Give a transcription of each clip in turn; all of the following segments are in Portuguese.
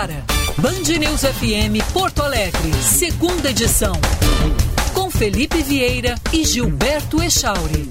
agora. Band News FM Porto Alegre, segunda edição. Com Felipe Vieira e Gilberto Echauri.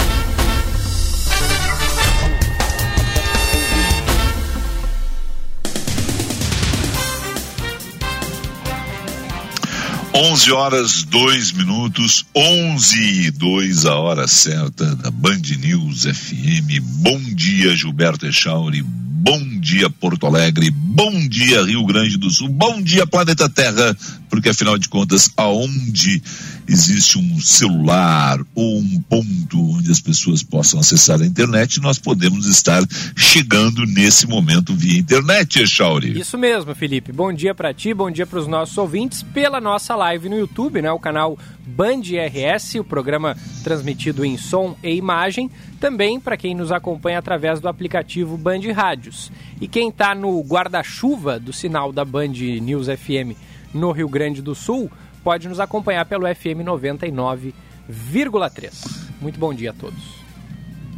11 horas 2 minutos, 11 e 2 a hora certa da Band News FM. Bom dia, Gilberto Echauri. Bom dia, Porto Alegre. Bom dia, Rio Grande do Sul. Bom dia, planeta Terra. Porque afinal de contas, aonde existe um celular ou um ponto onde as pessoas possam acessar a internet, nós podemos estar chegando nesse momento via internet, Echauri. Isso mesmo, Felipe. Bom dia para ti, bom dia para os nossos ouvintes pela nossa live no YouTube, né? O canal Band RS, o programa transmitido em som e imagem. Também para quem nos acompanha através do aplicativo Band Rádios. E quem está no guarda-chuva do sinal da Band News FM no Rio Grande do Sul, pode nos acompanhar pelo FM 99,3. Muito bom dia a todos.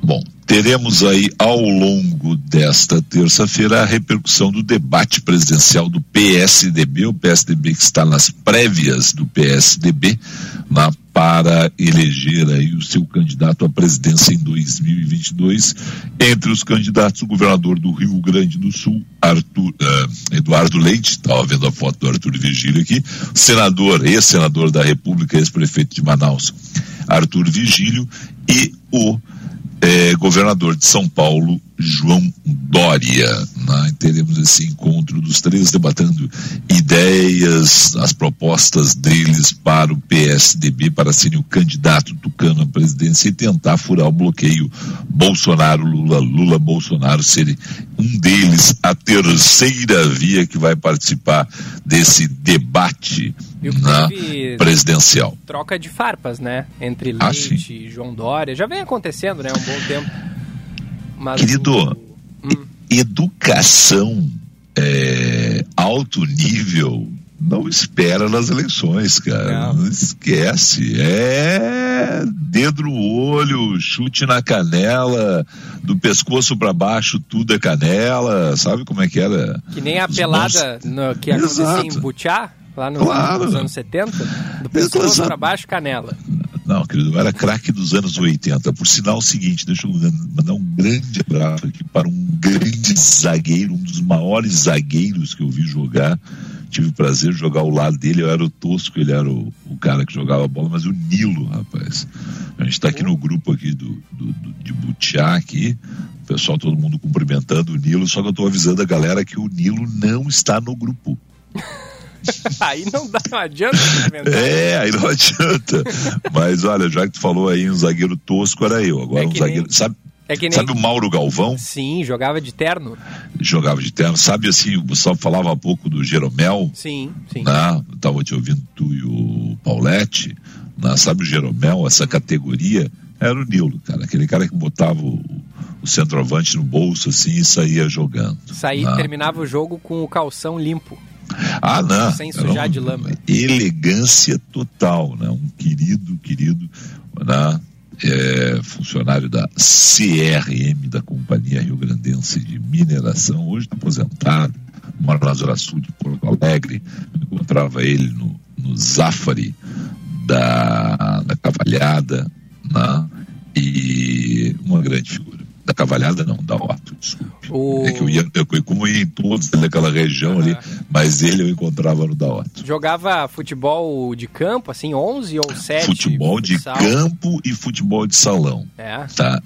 Bom, teremos aí ao longo desta terça-feira a repercussão do debate presidencial do PSDB, o PSDB que está nas prévias do PSDB, na, para eleger aí o seu candidato à presidência em 2022. Entre os candidatos, o governador do Rio Grande do Sul, Arthur, uh, Eduardo Leite, estava vendo a foto do Arthur Vigílio aqui, senador, ex-senador da República, ex-prefeito de Manaus, Arthur Vigílio, e o é, governador de São Paulo, João Dória. Teremos esse encontro dos três debatendo ideias, as propostas deles para o PSDB, para serem o candidato tucano à presidência e tentar furar o bloqueio Bolsonaro-Lula, Lula-Bolsonaro serem um deles, a terceira via que vai participar desse debate na presidencial. Troca de farpas, né? Entre ah, Leite e João Dória. Já vem acontecendo, né? Um bom tempo. Mas Querido, o... hum. Educação é, alto nível não espera nas eleições, cara. Não. não. esquece. É dedo no olho, chute na canela, do pescoço para baixo tudo é canela. Sabe como é que era? Que nem a Os pelada no, que acontecia em Butiá, lá no, claro. nos anos 70. Do pescoço para baixo, canela. Querido, era craque dos anos 80. Por sinal o seguinte, deixa eu mandar um grande abraço aqui para um grande zagueiro, um dos maiores zagueiros que eu vi jogar. Tive o prazer de jogar ao lado dele, eu era o Tosco, ele era o, o cara que jogava bola, mas o Nilo, rapaz. A gente está aqui no grupo aqui do, do, do de Butiá aqui, o pessoal, todo mundo cumprimentando o Nilo, só que eu estou avisando a galera que o Nilo não está no grupo. aí não dá, não adianta. É, aí não adianta. Mas olha, já que tu falou aí um zagueiro tosco, era eu. Agora é um zagueiro. Nem... Sabe, é nem... sabe o Mauro Galvão? Sim, jogava de terno. Jogava de terno. Sabe assim, o Gustavo falava há pouco do Jeromel? Sim, sim. Né? tava te ouvindo tu e o Paulette. Né? Sabe o Jeromel, essa categoria? Era o Nilo, cara. Aquele cara que botava o, o centroavante no bolso assim e saía jogando. Saía, né? terminava o jogo com o calção limpo. Ah, não. Sem sujar de lama. Elegância total, né? Um querido, querido, né? É, funcionário da CRM, da Companhia Rio Grandense de Mineração, hoje está aposentado, mora na Zona Sul de Porto Alegre. encontrava ele no, no Zafari da, da Cavalhada, né? e uma grande figura da Cavalhada, não, da Otto, desculpe. O... É que eu ia, eu, como ia em todos daquela região ali, mas ele eu encontrava no da Otto. Jogava futebol de campo, assim, 11 ou 7? Futebol de campo e futebol de salão. É. Tá?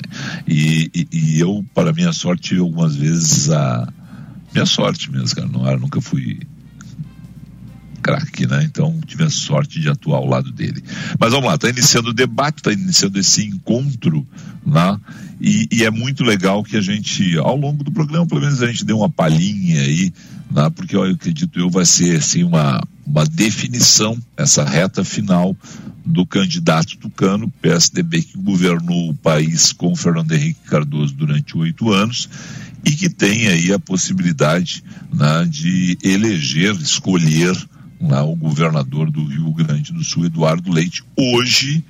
E, e, e eu, para minha sorte, algumas vezes a. Minha sorte mesmo, cara, não era, nunca fui craque, né? Então tive a sorte de atuar ao lado dele. Mas vamos lá, está iniciando o debate, está iniciando esse encontro, né? E, e, é muito legal que a gente, ao longo do programa, pelo menos a gente dê uma palhinha aí, né? Porque eu acredito eu vai ser assim uma, uma definição, essa reta final do candidato tucano, PSDB, que governou o país com Fernando Henrique Cardoso durante oito anos e que tem aí a possibilidade né, de eleger, escolher né, o governador do Rio Grande do Sul, Eduardo Leite, hoje,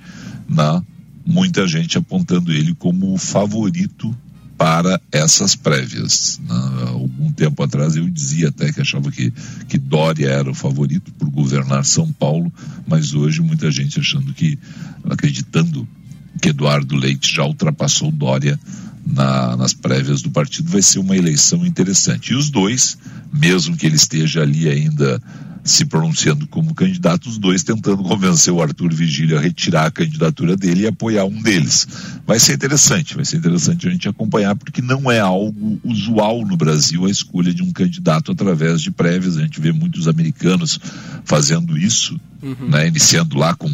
né, muita gente apontando ele como o favorito para essas prévias. Né? Algum tempo atrás eu dizia até que achava que, que Dória era o favorito por governar São Paulo, mas hoje muita gente achando que, acreditando que Eduardo Leite já ultrapassou Dória na, nas prévias do partido, vai ser uma eleição interessante. E os dois, mesmo que ele esteja ali ainda se pronunciando como candidato, os dois tentando convencer o Arthur Vigílio a retirar a candidatura dele e apoiar um deles. Vai ser interessante, vai ser interessante a gente acompanhar, porque não é algo usual no Brasil a escolha de um candidato através de prévias. A gente vê muitos americanos fazendo isso, uhum. né, iniciando lá com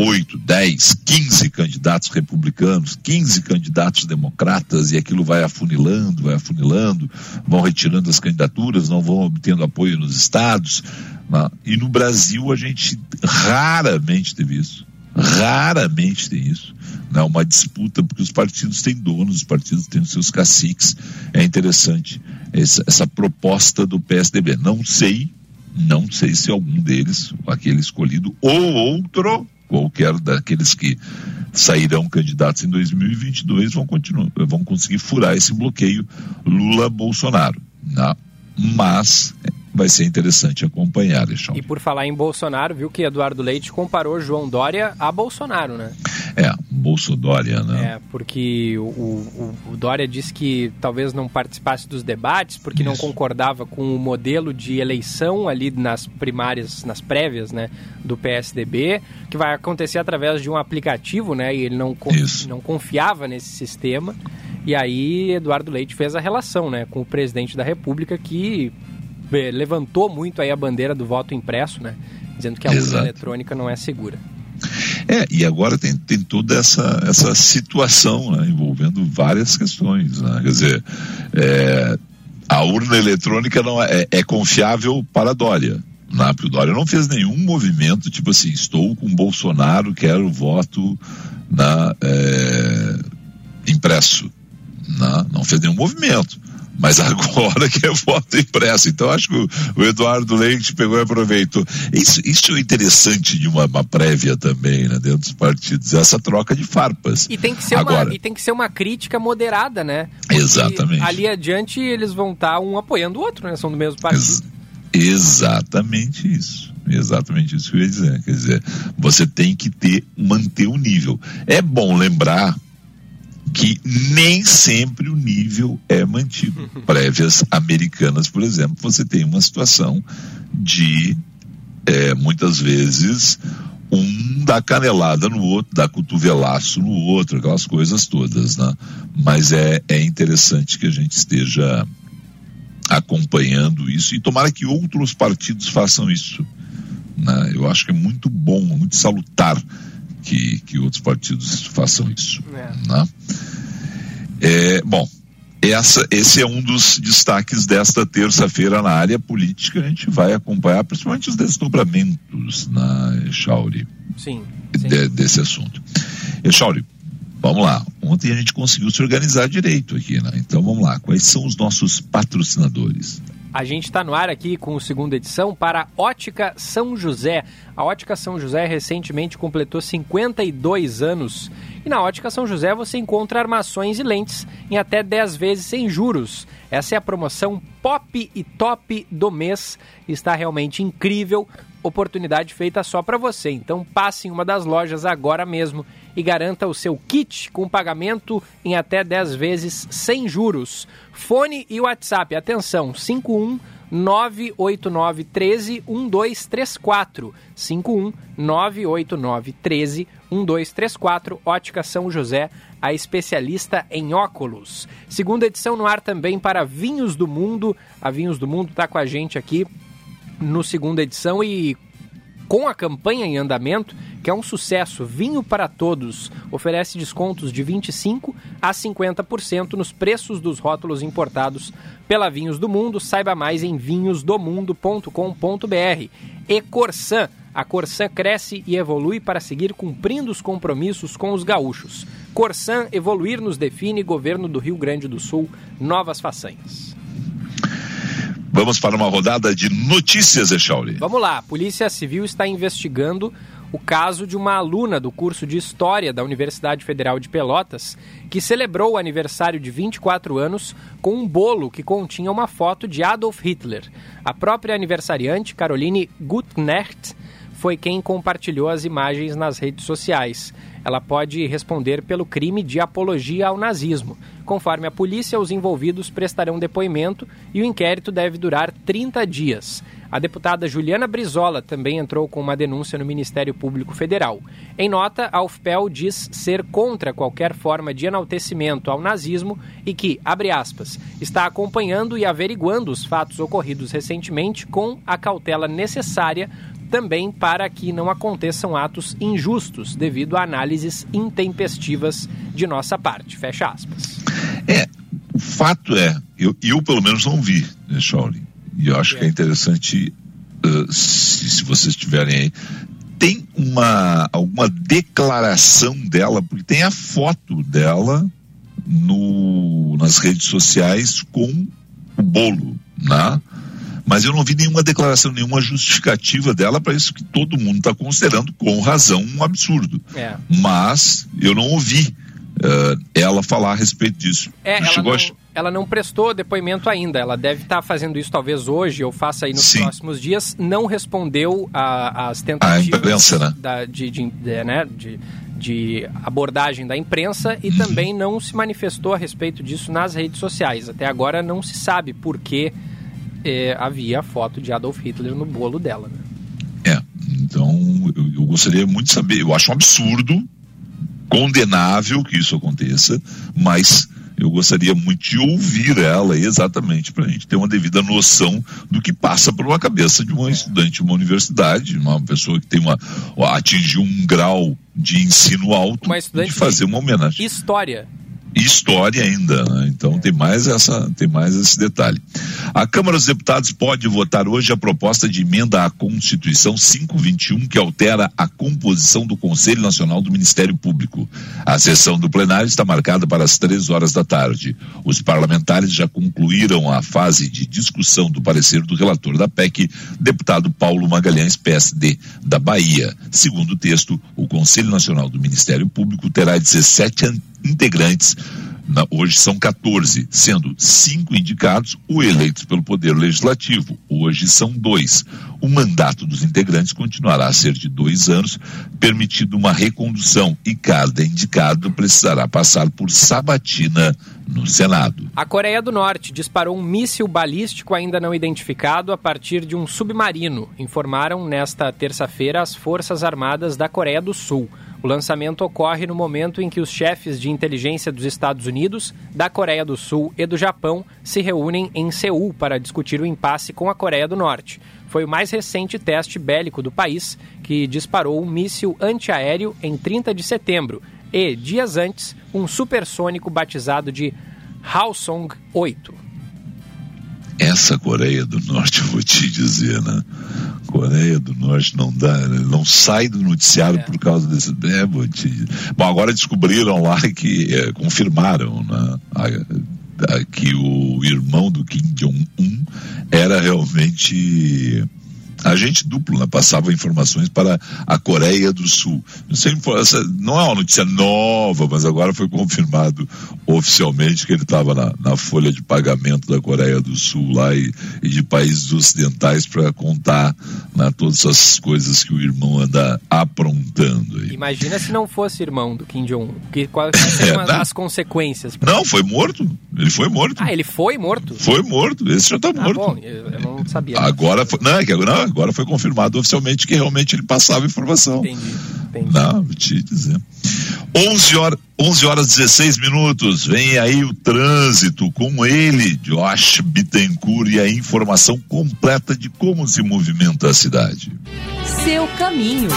8, 10, 15 candidatos republicanos, 15 candidatos democratas, e aquilo vai afunilando, vai afunilando, vão retirando as candidaturas, não vão obtendo apoio nos estados. Né? E no Brasil a gente raramente teve isso. Raramente tem isso. Né? Uma disputa, porque os partidos têm donos, os partidos têm os seus caciques. É interessante essa, essa proposta do PSDB. Não sei, não sei se algum deles, aquele escolhido, ou outro, qualquer daqueles que sairão candidatos em 2022, vão, continuar, vão conseguir furar esse bloqueio Lula-Bolsonaro. Né? Mas vai ser interessante acompanhar, Alexandre. E por falar em Bolsonaro, viu que Eduardo Leite comparou João Dória a Bolsonaro, né? É, Bolsodória, né? É, porque o, o, o, Dória disse que talvez não participasse dos debates porque Isso. não concordava com o modelo de eleição ali nas primárias, nas prévias, né, do PSDB, que vai acontecer através de um aplicativo, né, e ele não, não confiava nesse sistema. E aí Eduardo Leite fez a relação, né, com o presidente da República que levantou muito aí a bandeira do voto impresso, né? Dizendo que a urna eletrônica não é segura. É, e agora tem, tem toda essa, essa situação né, envolvendo várias questões. Né? Quer dizer, é, a urna eletrônica não é, é confiável para Dória. Né? Porque o Dória não fez nenhum movimento, tipo assim, estou com Bolsonaro, quero voto na, é, impresso. Né? Não fez nenhum movimento mas agora que é voto impresso. Então acho que o, Eduardo Leite pegou e aproveitou. Isso, isso é interessante de uma, uma prévia também, né, dentro dos partidos, essa troca de farpas. E tem que ser, agora, uma, e tem que ser uma crítica moderada, né? Porque exatamente. Ali adiante eles vão estar tá um apoiando o outro, né? São do mesmo partido. Ex exatamente isso. Exatamente isso que eu ia dizer. Quer dizer, você tem que ter, manter o nível. É bom lembrar que nem sempre o nível é mantido. Prévias americanas, por exemplo, você tem uma situação de é, muitas vezes um dá canelada no outro, dá cotovelaço no outro, aquelas coisas todas, né? Mas é, é interessante que a gente esteja acompanhando isso e tomara que outros partidos façam isso. Né? Eu acho que é muito bom, muito salutar que, que outros partidos façam isso. É. Né? É, bom, essa, esse é um dos destaques desta terça-feira na área política. A gente vai acompanhar principalmente os desdobramentos na Echauri sim, sim. De, desse assunto. Echauri, vamos lá. Ontem a gente conseguiu se organizar direito aqui, né? Então vamos lá. Quais são os nossos patrocinadores? A gente está no ar aqui com a segunda edição para Ótica São José. A Ótica São José recentemente completou 52 anos. E na Ótica São José você encontra armações e lentes em até 10 vezes sem juros. Essa é a promoção Pop e Top do mês. Está realmente incrível. Oportunidade feita só para você. Então passe em uma das lojas agora mesmo e garanta o seu kit com pagamento em até 10 vezes sem juros. Fone e WhatsApp, atenção, 51 989 13 1234. 51 989 13 1234. Ótica São José, a especialista em óculos. Segunda edição no ar também para Vinhos do Mundo. A Vinhos do Mundo está com a gente aqui no segunda edição e com a campanha em andamento, que é um sucesso, Vinho para Todos oferece descontos de 25% a 50% nos preços dos rótulos importados pela Vinhos do Mundo. Saiba mais em vinhosdomundo.com.br. E Corsan. A Corsan cresce e evolui para seguir cumprindo os compromissos com os gaúchos. Corsan evoluir nos define, governo do Rio Grande do Sul, novas façanhas. Vamos para uma rodada de notícias, Echauri. Vamos lá. A Polícia Civil está investigando o caso de uma aluna do curso de História da Universidade Federal de Pelotas que celebrou o aniversário de 24 anos com um bolo que continha uma foto de Adolf Hitler. A própria aniversariante, Caroline Gutknecht, foi quem compartilhou as imagens nas redes sociais. Ela pode responder pelo crime de apologia ao nazismo. Conforme a polícia, os envolvidos prestarão depoimento e o inquérito deve durar 30 dias. A deputada Juliana Brizola também entrou com uma denúncia no Ministério Público Federal. Em nota, a UFPEL diz ser contra qualquer forma de enaltecimento ao nazismo e que, abre aspas, está acompanhando e averiguando os fatos ocorridos recentemente com a cautela necessária também para que não aconteçam atos injustos devido a análises intempestivas de nossa parte. Fecha aspas. É, o fato é, eu, eu pelo menos não vi, né, Shaolin? E eu acho é. que é interessante, uh, se, se vocês tiverem aí, tem uma alguma declaração dela, porque tem a foto dela no, nas redes sociais com o bolo, né? Mas eu não vi nenhuma declaração, nenhuma justificativa dela para isso que todo mundo está considerando com razão um absurdo. É. Mas eu não ouvi uh, ela falar a respeito disso. É, ela não, ela não, prestou depoimento ainda. Ela deve estar tá fazendo isso talvez hoje ou faça aí nos Sim. próximos dias. Não respondeu às tentativas a imprensa, né? Da, de, de, de, né, de, de abordagem da imprensa e uhum. também não se manifestou a respeito disso nas redes sociais. Até agora não se sabe por que eh, havia a foto de Adolf Hitler no bolo dela. Né? É, então eu, eu gostaria muito de saber. Eu acho um absurdo condenável que isso aconteça, mas eu gostaria muito de ouvir ela exatamente para a gente ter uma devida noção do que passa por uma cabeça de uma estudante de uma universidade, uma pessoa que tem uma atingiu um grau de ensino alto de fazer uma homenagem. História história ainda, né? então tem mais essa, tem mais esse detalhe. A Câmara dos Deputados pode votar hoje a proposta de emenda à Constituição 521 que altera a composição do Conselho Nacional do Ministério Público. A sessão do plenário está marcada para as três horas da tarde. Os parlamentares já concluíram a fase de discussão do parecer do relator da PEC, deputado Paulo Magalhães, PSD, da Bahia. Segundo o texto, o Conselho Nacional do Ministério Público terá 17 integrantes. Na, hoje são 14, sendo cinco indicados ou eleitos pelo Poder Legislativo. Hoje são dois. O mandato dos integrantes continuará a ser de dois anos, permitindo uma recondução, e cada indicado precisará passar por sabatina no Senado. A Coreia do Norte disparou um míssil balístico ainda não identificado a partir de um submarino, informaram nesta terça-feira as Forças Armadas da Coreia do Sul. O lançamento ocorre no momento em que os chefes de inteligência dos Estados Unidos, da Coreia do Sul e do Japão se reúnem em Seul para discutir o impasse com a Coreia do Norte. Foi o mais recente teste bélico do país, que disparou um míssil antiaéreo em 30 de setembro e, dias antes, um supersônico batizado de Hwasong 8. Essa Coreia do Norte, vou te dizer, né? Coreia do Norte não dá, não sai do noticiário é. por causa desse. É, vou te... Bom, agora descobriram lá que é, confirmaram né, a, a, que o irmão do Kim Jong-un era realmente agente duplo, né? passava informações para a Coreia do Sul. não é uma notícia nova, mas agora foi confirmado oficialmente que ele estava na, na, folha de pagamento da Coreia do Sul lá e, e de países ocidentais para contar né, todas as coisas que o irmão anda aprontando. Aí. Imagina se não fosse irmão do Kim Jong-un. Quais seriam é, as consequências? Pra... Não, foi morto. Ele foi morto. Ah, ele foi morto? Foi morto. Esse já está ah, morto. Bom, eu, eu não sabia. Agora, foi, não, é que agora, agora foi confirmado oficialmente que realmente ele passava informação. Entendi, entendi. Não, vou te dizer. 11 horas, 11 horas 16 minutos, vem aí o trânsito com ele, Josh Bittencourt, e a informação completa de como se movimenta a cidade. Seu caminho.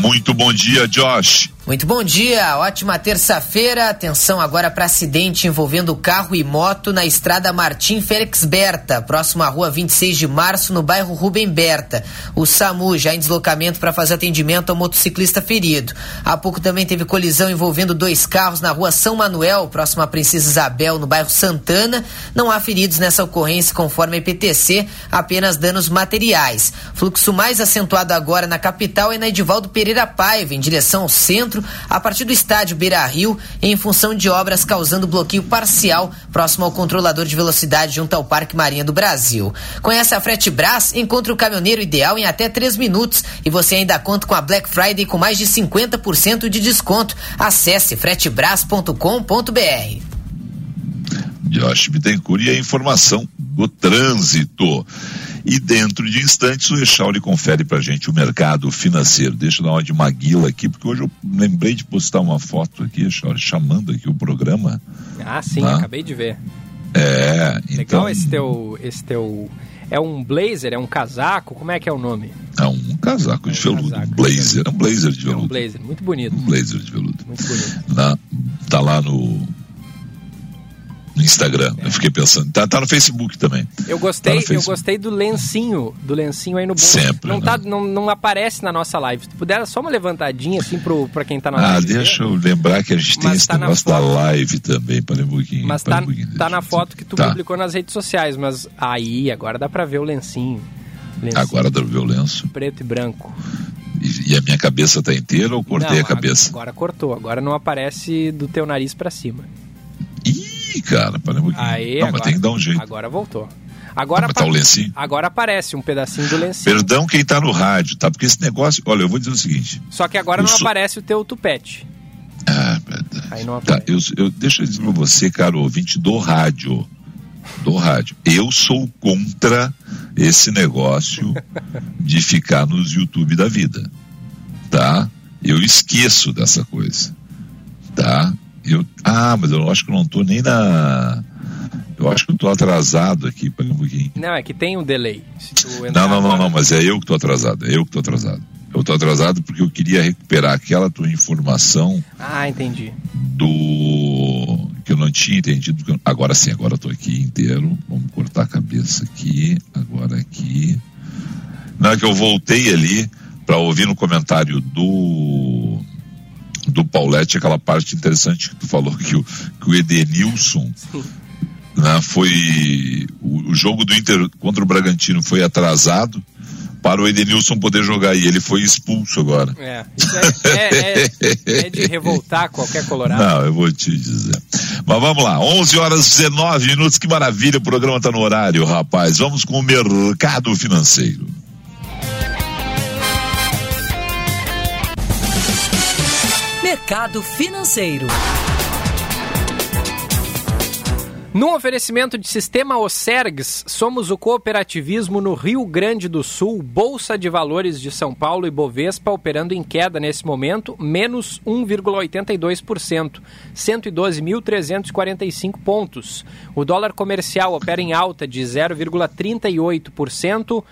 Muito bom dia, Josh. Muito bom dia, ótima terça-feira. Atenção agora para acidente envolvendo carro e moto na estrada Martim Félix Berta, próximo à rua 26 de março, no bairro Rubem Berta. O SAMU já em deslocamento para fazer atendimento ao motociclista ferido. Há pouco também teve colisão envolvendo dois carros na rua São Manuel, próximo à Princesa Isabel, no bairro Santana. Não há feridos nessa ocorrência, conforme a IPTC, apenas danos materiais. Fluxo mais acentuado agora na capital é na Edivaldo Pereira Paiva, em direção ao centro centro, a partir do estádio Beira Rio, em função de obras causando bloqueio parcial próximo ao controlador de velocidade junto ao Parque Marinha do Brasil. Conhece a Frete Brás? Encontre o caminhoneiro ideal em até 3 minutos e você ainda conta com a Black Friday com mais de 50% de desconto. Acesse fretebras.com.br. Josh Bittencourt e a informação do trânsito. E dentro de instantes o Echauri confere pra gente o mercado financeiro. Deixa eu dar uma de Maguila aqui, porque hoje eu lembrei de postar uma foto aqui, Echauri, chamando aqui o programa. Ah, sim, tá? acabei de ver. É, Legal então... esse teu, esse teu... É um blazer, é um casaco? Como é que é o nome? É um casaco é um de veludo, casaco, um blazer, é um blazer de veludo. É um blazer, muito bonito. Um blazer de veludo. Muito bonito. Na, tá lá no no Instagram. É. Eu fiquei pensando. Tá, tá no Facebook também. Eu gostei, tá eu gostei do lencinho, do lencinho aí no bolso. Sempre. Não, né? tá, não, não aparece na nossa live. Se puder, só uma levantadinha assim pro, pra quem tá na ah, live. Ah, deixa eu lembrar que a gente tem mas esse tá negócio da live também, para um pouquinho. Mas tá, um tá na foto que tu tá. publicou nas redes sociais, mas aí, agora dá pra ver o lencinho. lencinho. Agora dá pra ver o lenço. Preto e branco. E, e a minha cabeça tá inteira ou cortei não, a cabeça? Agora cortou, agora não aparece do teu nariz para cima. Ih! cara, para um Aí, Não, agora, mas tem que dar um jeito. Agora voltou. Agora, tá agora aparece um pedacinho do lencinho. Perdão quem tá no rádio, tá? Porque esse negócio, olha, eu vou dizer o seguinte. Só que agora não sou... aparece o teu tupete. Ah, verdade. Aí não tá, eu, eu, deixa eu dizer pra você, caro ouvinte do rádio. Do rádio. Eu sou contra esse negócio de ficar nos YouTube da vida. Tá? Eu esqueço dessa coisa. Tá? Eu, ah, mas eu acho que não estou nem na. Eu acho que eu estou atrasado aqui, para um pouquinho. Não, é que tem um delay. não, não, não, não, mas é eu que estou atrasado. É eu que estou atrasado. Eu estou atrasado porque eu queria recuperar aquela tua informação. Ah, entendi. Do. que eu não tinha entendido. Agora sim, agora estou aqui inteiro. Vamos cortar a cabeça aqui. Agora aqui. Não, é que eu voltei ali para ouvir no comentário do do Paulette, aquela parte interessante que tu falou que o, que o Edenilson né, foi. O, o, jogo do Inter contra o Bragantino foi atrasado para o Edenilson poder jogar e ele foi expulso agora. É, isso é, é, é, é de revoltar qualquer colorado. Não, eu vou te dizer. Mas vamos lá, 11 horas e 19 minutos, que maravilha, o programa está no horário, rapaz. Vamos com o mercado financeiro. Mercado Financeiro. No oferecimento de Sistema Osergs, somos o cooperativismo no Rio Grande do Sul, Bolsa de Valores de São Paulo e Bovespa operando em queda nesse momento, menos 1,82%, 112.345 pontos. O dólar comercial opera em alta de 0,38%,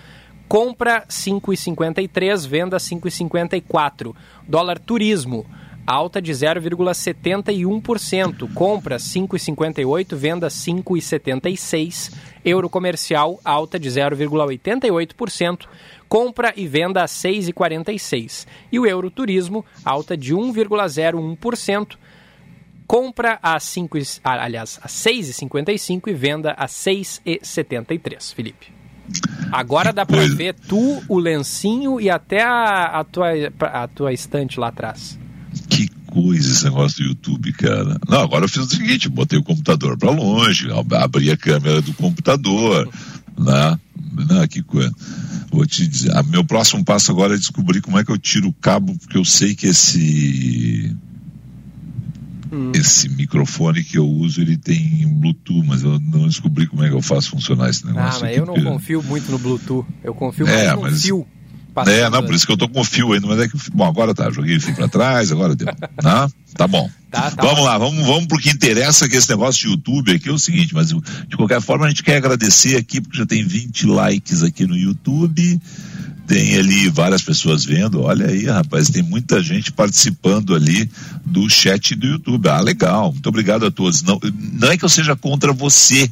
compra 5,53, venda 5,54. Dólar turismo alta de 0,71%, compra 5,58, venda 5,76, euro comercial alta de 0,88%, compra e venda a 6,46 e o euro turismo alta de 1,01%, compra a 5, aliás, a 6,55 e venda a 6,73, Felipe. Agora dá para ver tu, o lencinho e até a, a, tua, a tua estante lá atrás coisa esse negócio do YouTube, cara. Não, agora eu fiz o seguinte, botei o computador para longe, abri a câmera do computador, né? Não, que coisa. Vou te dizer, a, meu próximo passo agora é descobrir como é que eu tiro o cabo, porque eu sei que esse hum. esse microfone que eu uso ele tem Bluetooth, mas eu não descobri como é que eu faço funcionar esse negócio. Ah, mas aqui, eu não porque... confio muito no Bluetooth. Eu confio é, mais no mas... fio. É, não, por isso que eu tô com o fio ainda, mas é que. Bom, agora tá, joguei o fio pra trás, agora deu. Não? Tá bom. Tá, tá vamos bom. lá, vamos, vamos pro que interessa, que esse negócio de YouTube aqui é o seguinte, mas de qualquer forma a gente quer agradecer aqui, porque já tem 20 likes aqui no YouTube, tem ali várias pessoas vendo. Olha aí, rapaz, tem muita gente participando ali do chat do YouTube. Ah, legal. Muito obrigado a todos. Não, não é que eu seja contra você,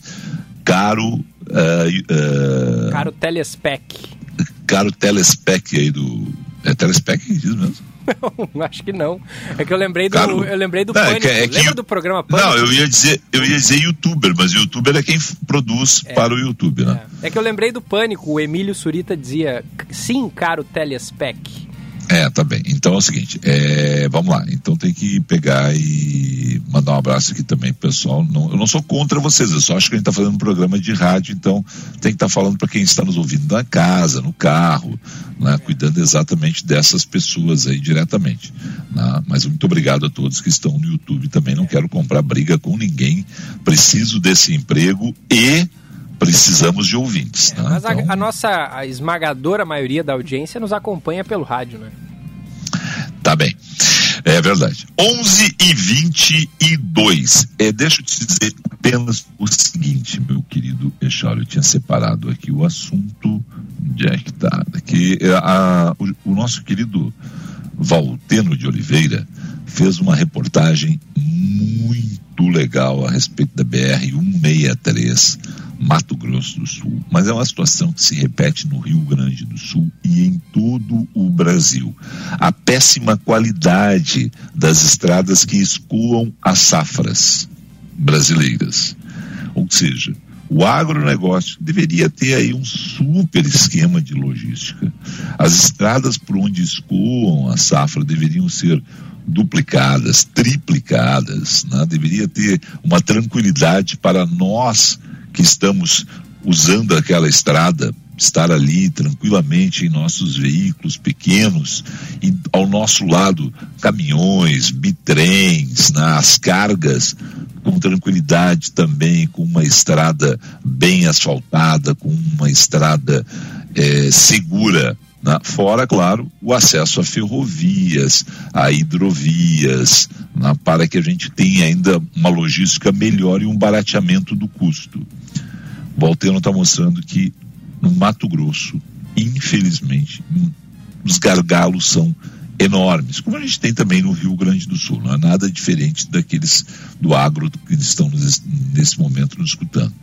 caro. Uh, uh, caro Telespec. Caro Telespec aí do. É Telespec que diz mesmo? Não, acho que não. É que eu lembrei do, Caro, eu lembrei do não, Pânico. É que, é Lembra do programa Pânico? Não, eu ia dizer, eu ia dizer youtuber, mas youtuber é quem produz é, para o YouTube, né? É. é. que eu lembrei do Pânico, o Emílio Surita dizia, sim, caro Telespec. É, tá bem. Então é o seguinte, é, vamos lá. Então tem que pegar e mandar um abraço aqui também pro pessoal. Não, eu não sou contra vocês, eu só acho que a gente tá fazendo um programa de rádio, então tem que estar tá falando para quem está nos ouvindo na casa, no carro, né, cuidando exatamente dessas pessoas aí diretamente. Né? Mas muito obrigado a todos que estão no YouTube também. Não quero comprar briga com ninguém, preciso desse emprego e precisamos de ouvintes. É, né? Mas então... a, a, nossa a esmagadora maioria da audiência nos acompanha pelo rádio, né? Tá bem. É verdade. 11 e 22. É, deixa eu te dizer apenas o seguinte, meu querido Echário. Eu tinha separado aqui o assunto. Onde é que tá? Que é, a, o, o nosso querido Valteno de Oliveira fez uma reportagem muito legal a respeito da BR 163 Mato Grosso do Sul, mas é uma situação que se repete no Rio Grande do Sul e em todo o Brasil. A péssima qualidade das estradas que escoam as safras brasileiras. Ou seja, o agronegócio deveria ter aí um super esquema de logística. As estradas por onde escoam a safra deveriam ser duplicadas, triplicadas, né? deveria ter uma tranquilidade para nós que estamos usando aquela estrada, estar ali tranquilamente em nossos veículos pequenos e ao nosso lado caminhões, bitrens, né, cargas com tranquilidade também, com uma estrada bem asfaltada, com uma estrada é, segura. Né? Fora, claro, o acesso a ferrovias, a hidrovias, né? para que a gente tenha ainda uma logística melhor e um barateamento do custo. O Balteno está mostrando que no Mato Grosso, infelizmente, os gargalos são enormes, como a gente tem também no Rio Grande do Sul. Não é nada diferente daqueles do agro que estão nesse momento nos escutando.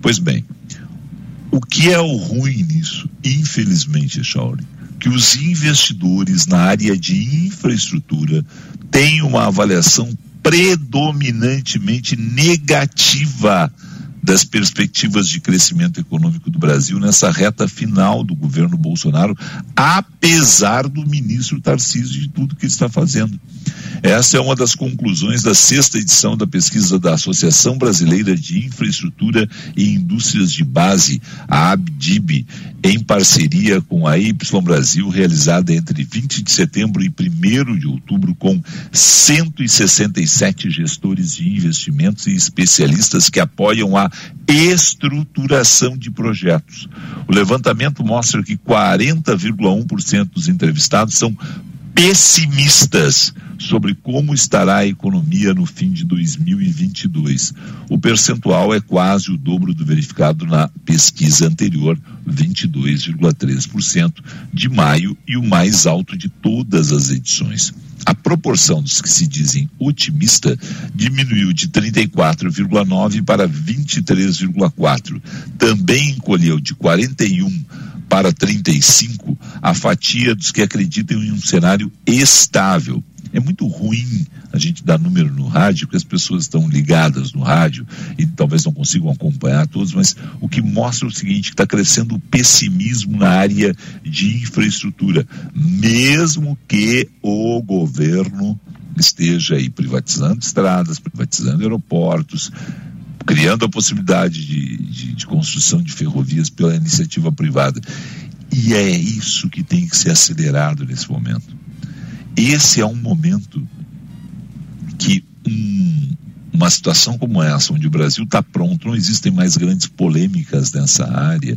Pois bem, o que é o ruim nisso, infelizmente, Chauri, que os investidores na área de infraestrutura têm uma avaliação predominantemente negativa das perspectivas de crescimento econômico do Brasil nessa reta final do governo Bolsonaro, apesar do ministro Tarcísio de tudo que ele está fazendo. Essa é uma das conclusões da sexta edição da pesquisa da Associação Brasileira de Infraestrutura e Indústrias de Base, a ABDIB, em parceria com a Y Brasil, realizada entre 20 de setembro e 1 de outubro, com 167 gestores de investimentos e especialistas que apoiam a estruturação de projetos. O levantamento mostra que 40,1% dos entrevistados são pessimistas sobre como estará a economia no fim de 2022. O percentual é quase o dobro do verificado na pesquisa anterior, 22,3% de maio e o mais alto de todas as edições. A proporção dos que se dizem otimista diminuiu de 34,9 para 23,4. Também encolheu de 41 para 35 a fatia dos que acreditam em um cenário estável. É muito ruim a gente dar número no rádio, porque as pessoas estão ligadas no rádio e talvez não consigam acompanhar todos, mas o que mostra o seguinte, está crescendo o pessimismo na área de infraestrutura, mesmo que o governo esteja aí privatizando estradas, privatizando aeroportos, criando a possibilidade de, de, de, construção de ferrovias pela iniciativa privada. E é isso que tem que ser acelerado nesse momento. Esse é um momento que um, uma situação como essa, onde o Brasil está pronto, não existem mais grandes polêmicas nessa área,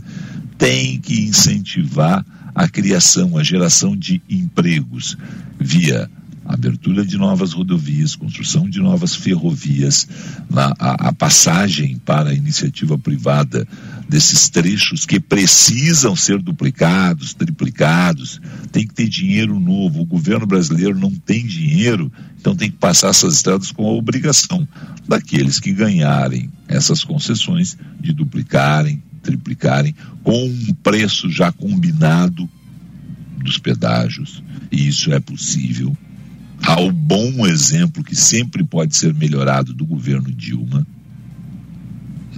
tem que incentivar a criação, a geração de empregos via abertura de novas rodovias, construção de novas ferrovias, na, a, a, passagem para a iniciativa privada desses trechos que precisam ser duplicados, triplicados, tem que ter dinheiro novo. O governo brasileiro não tem dinheiro, então tem que passar essas estradas com a obrigação daqueles que ganharem essas concessões de duplicarem, triplicarem, com um preço já combinado dos pedágios. E isso é possível ao bom exemplo que sempre pode ser melhorado do governo Dilma,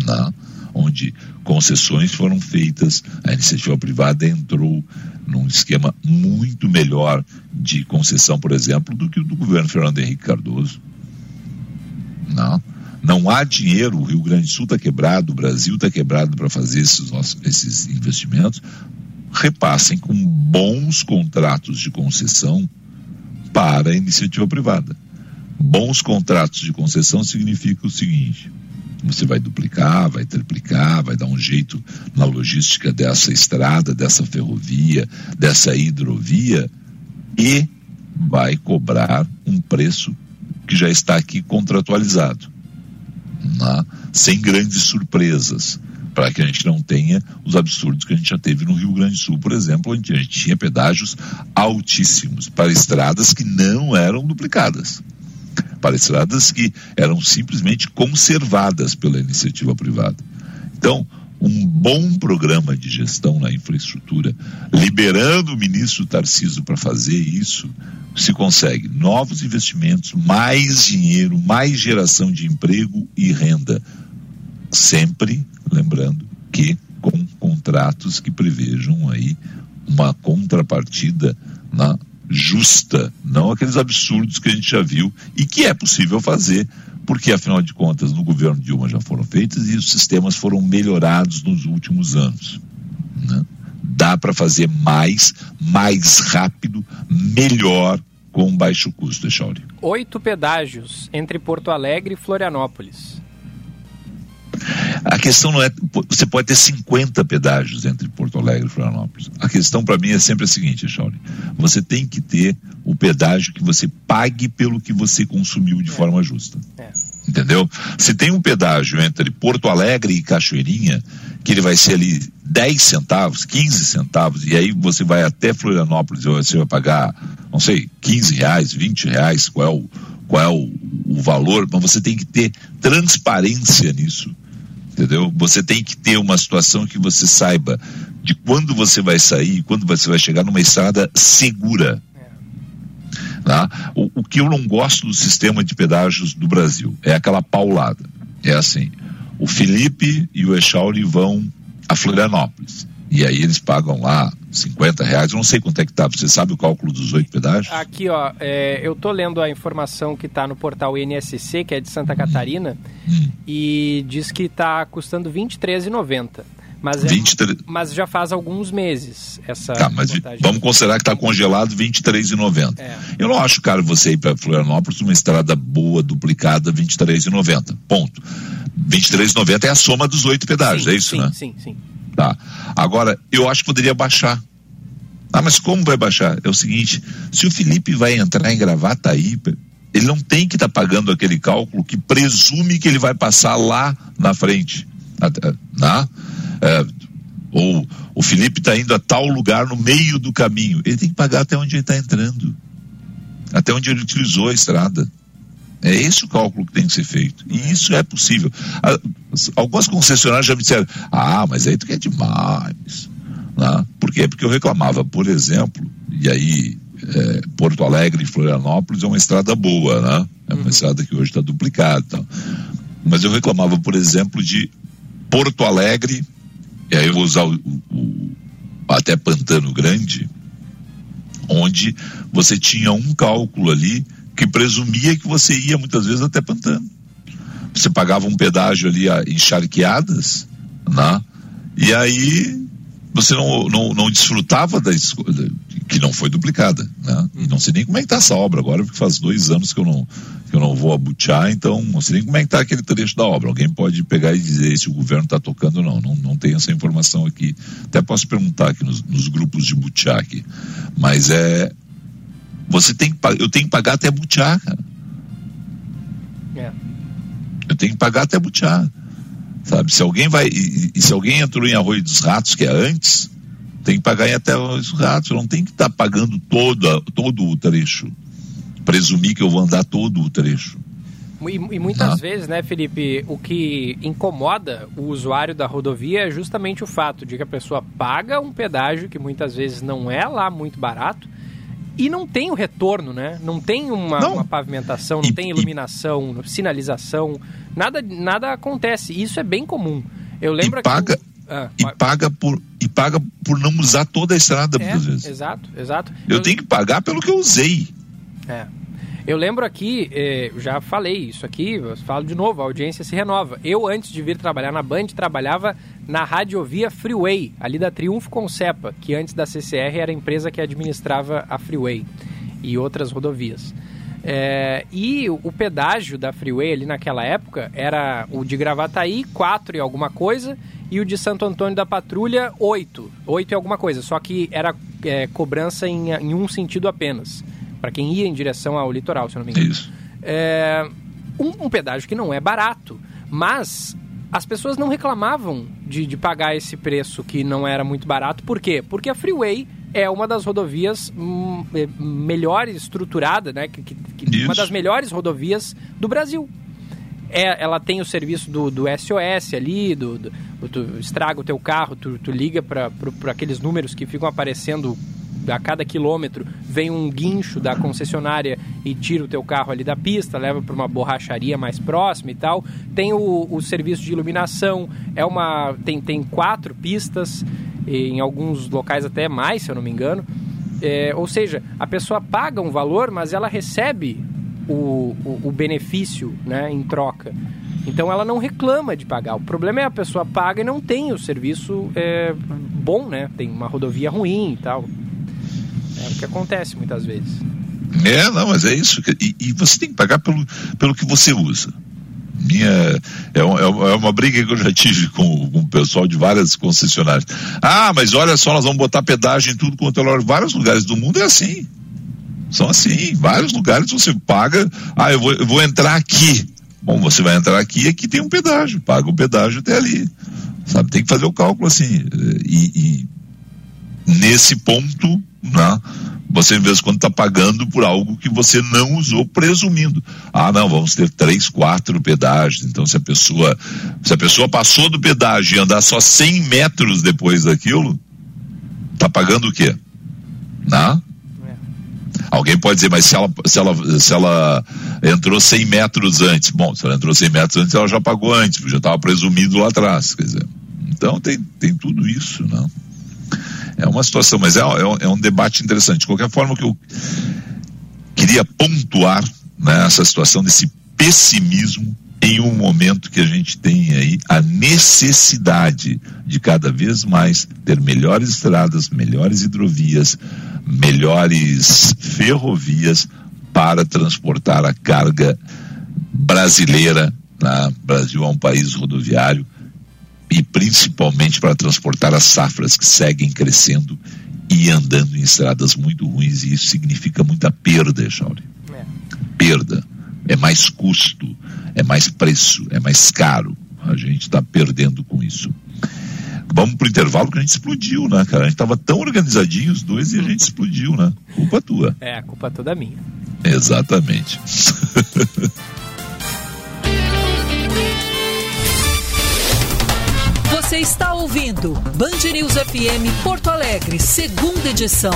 né? onde concessões foram feitas, a iniciativa privada entrou num esquema muito melhor de concessão, por exemplo, do que o do governo Fernando Henrique Cardoso. Não, não há dinheiro, o Rio Grande do Sul está quebrado, o Brasil está quebrado para fazer esses, nossos, esses investimentos. Repassem com bons contratos de concessão para a iniciativa privada. Bons contratos de concessão significa o seguinte: você vai duplicar, vai triplicar, vai dar um jeito na logística dessa estrada, dessa ferrovia, dessa hidrovia e vai cobrar um preço que já está aqui contratualizado, né? sem grandes surpresas para que a gente não tenha os absurdos que a gente já teve no Rio Grande do Sul, por exemplo, onde a gente tinha pedágios altíssimos para estradas que não eram duplicadas, para estradas que eram simplesmente conservadas pela iniciativa privada. Então, um bom programa de gestão na infraestrutura, liberando o ministro Tarciso para fazer isso, se consegue. Novos investimentos, mais dinheiro, mais geração de emprego e renda, sempre lembrando que com contratos que prevejam aí uma contrapartida na justa, não aqueles absurdos que a gente já viu e que é possível fazer, porque afinal de contas no governo Dilma já foram feitas e os sistemas foram melhorados nos últimos anos. Né? Dá para fazer mais, mais rápido, melhor com baixo custo, Echauri. Oito pedágios entre Porto Alegre e Florianópolis. A questão não é. Você pode ter 50 pedágios entre Porto Alegre e Florianópolis. A questão para mim é sempre a seguinte, Shawnee. Você tem que ter o pedágio que você pague pelo que você consumiu de é. forma justa. É. Entendeu? Se tem um pedágio entre Porto Alegre e Cachoeirinha, que ele vai ser ali 10 centavos, 15 centavos, e aí você vai até Florianópolis e você vai pagar, não sei, 15 reais, 20 reais, qual é o, qual é o, o valor, mas você tem que ter transparência nisso entendeu? Você tem que ter uma situação que você saiba de quando você vai sair, quando você vai chegar numa estrada segura. Tá? O, o que eu não gosto do sistema de pedágios do Brasil é aquela paulada. É assim, o Felipe e o Echauri vão a Florianópolis. E aí eles pagam lá 50 reais, eu não sei quanto é que tá, você sabe o cálculo dos oito pedágios? Aqui, ó, é, eu tô lendo a informação que está no portal INSC, que é de Santa Catarina, hum. e diz que está custando R$ 23,90. Mas, é, 23... mas já faz alguns meses essa. Tá, mas vamos considerar que está congelado R$ 23,90. É. Eu não acho caro você ir para Florianópolis uma estrada boa, duplicada, R$ 23,90. Ponto. R$ 23,90 é a soma dos oito pedágios, sim, é isso, sim, né? Sim, sim. Tá. Agora, eu acho que poderia baixar. Ah, mas como vai baixar? É o seguinte: se o Felipe vai entrar em aí, ele não tem que estar tá pagando aquele cálculo que presume que ele vai passar lá na frente. Né? É, ou o Felipe está indo a tal lugar no meio do caminho. Ele tem que pagar até onde ele está entrando. Até onde ele utilizou a estrada. É esse o cálculo que tem que ser feito. E é. isso é possível. Algumas concessionárias já me disseram, ah, mas aí tu quer demais. Né? Por quê? Porque eu reclamava, por exemplo, e aí é, Porto Alegre e Florianópolis é uma estrada boa, né? É uma uhum. estrada que hoje está duplicada. Então. Mas eu reclamava, por exemplo, de Porto Alegre, e aí eu vou usar o, o, até Pantano Grande, onde você tinha um cálculo ali que presumia que você ia muitas vezes até Pantano. Você pagava um pedágio ali encharqueadas, né? E aí você não, não, não desfrutava da escolha, que não foi duplicada, né? E não sei nem como é que tá essa obra agora, porque faz dois anos que eu não, que eu não vou a Butiá, então não sei nem como é que tá aquele trecho da obra. Alguém pode pegar e dizer se o governo está tocando ou não. não. Não tem essa informação aqui. Até posso perguntar aqui nos, nos grupos de Butiá aqui. Mas é, Você tem que, eu tenho que pagar até butiá, cara. É. Eu tenho que pagar até butiá. Sabe? Se alguém vai. E, e, se alguém entrou em Arroio dos Ratos, que é antes, tem que pagar em até os ratos. Não tem que estar tá pagando todo, todo o trecho. Presumir que eu vou andar todo o trecho. E, e muitas ah. vezes, né, Felipe, o que incomoda o usuário da rodovia é justamente o fato de que a pessoa paga um pedágio que muitas vezes não é lá muito barato e não tem o retorno, né? Não tem uma, não. uma pavimentação, não e, tem iluminação, e... sinalização, nada, nada acontece. Isso é bem comum. Eu lembro e paga, que... ah, e paga por e paga por não usar toda a estrada é, muitas vezes. Exato, exato. Eu, eu tenho que pagar pelo que eu usei. É. Eu lembro aqui, eh, já falei isso aqui, falo de novo, a audiência se renova. Eu, antes de vir trabalhar na Band, trabalhava na Radiovia Freeway, ali da Triunfo Concepa, que antes da CCR era a empresa que administrava a Freeway e outras rodovias. É, e o, o, pedágio da Freeway ali naquela época era o de Gravataí, 4 e alguma coisa, e o de Santo Antônio da Patrulha, 8. 8 e alguma coisa, só que era é, cobrança em, em um sentido apenas para quem ia em direção ao litoral, se eu não me engano. Isso. É, um, um, pedágio que não é barato, mas as pessoas não reclamavam de, de pagar esse preço que não era muito barato. Por quê? Porque a Freeway é uma das rodovias hum, é, melhor estruturada, né? Que, que, uma das melhores rodovias do Brasil. É, ela tem o serviço do, do SOS ali, do, do, tu estraga o teu carro, tu, tu liga para aqueles números que ficam aparecendo a cada quilômetro vem um guincho da concessionária e tira o teu carro ali da pista, leva para uma borracharia mais próxima e tal. Tem o, o serviço de iluminação, é uma tem, tem quatro pistas, em alguns locais até mais, se eu não me engano. É, ou seja, a pessoa paga um valor, mas ela recebe o, o, o benefício né, em troca. Então ela não reclama de pagar. O problema é a pessoa paga e não tem o serviço é, bom, né? Tem uma rodovia ruim e tal. É o que acontece muitas vezes. É, não, mas é isso. E, e você tem que pagar pelo, pelo que você usa. Minha, é, é, é uma briga que eu já tive com, com o pessoal de várias concessionárias. Ah, mas olha só, nós vamos botar pedágio em tudo quanto é lugar. Vários lugares do mundo é assim. São assim. Vários lugares você paga. Ah, eu vou, eu vou entrar aqui. Bom, você vai entrar aqui e aqui tem um pedágio. Paga o pedágio até ali. Sabe, tem que fazer o cálculo assim. E, e nesse ponto, né? Você, em vez de quando está pagando por algo que você não usou, presumindo. Ah, não, vamos ter três, quatro pedágios. Então, se a pessoa, se a pessoa passou do pedágio e andar só 100 metros depois daquilo, está pagando o quê? Não? É. Alguém pode dizer, mas se ela, se, ela, se ela entrou 100 metros antes, bom, se ela entrou 100 metros antes, ela já pagou antes, já estava presumido lá atrás, quer dizer. Então tem, tem tudo isso, não? É uma situação, mas é, é, é um debate interessante. De qualquer forma, que eu queria pontuar né, essa situação desse pessimismo em um momento que a gente tem aí a necessidade de cada vez mais ter melhores estradas, melhores hidrovias, melhores ferrovias para transportar a carga brasileira. Né? O Brasil é um país rodoviário e principalmente para transportar as safras que seguem crescendo e andando em estradas muito ruins, e isso significa muita perda, Chauri. É. Perda. É mais custo, é mais preço, é mais caro. A gente está perdendo com isso. Vamos pro intervalo que a gente explodiu, né, cara? A gente estava tão organizadinho os dois e a gente explodiu, né? Culpa tua. É, a culpa toda minha. Exatamente. Você está ouvindo Band News FM Porto Alegre, segunda edição.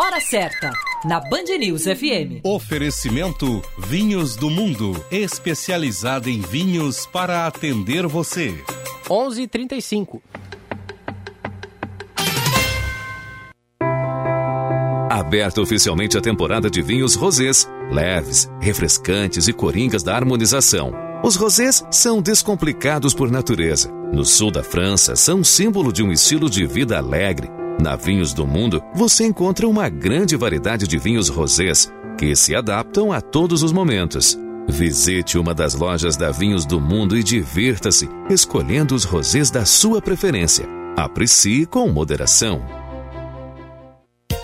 Hora certa, na Band News FM. Oferecimento Vinhos do Mundo, especializada em vinhos para atender você. 11:35. Aberta oficialmente a temporada de vinhos rosés, leves, refrescantes e coringas da harmonização. Os rosés são descomplicados por natureza. No sul da França, são símbolo de um estilo de vida alegre. Na Vinhos do Mundo, você encontra uma grande variedade de vinhos rosés que se adaptam a todos os momentos. Visite uma das lojas da Vinhos do Mundo e divirta-se escolhendo os rosés da sua preferência. Aprecie com moderação.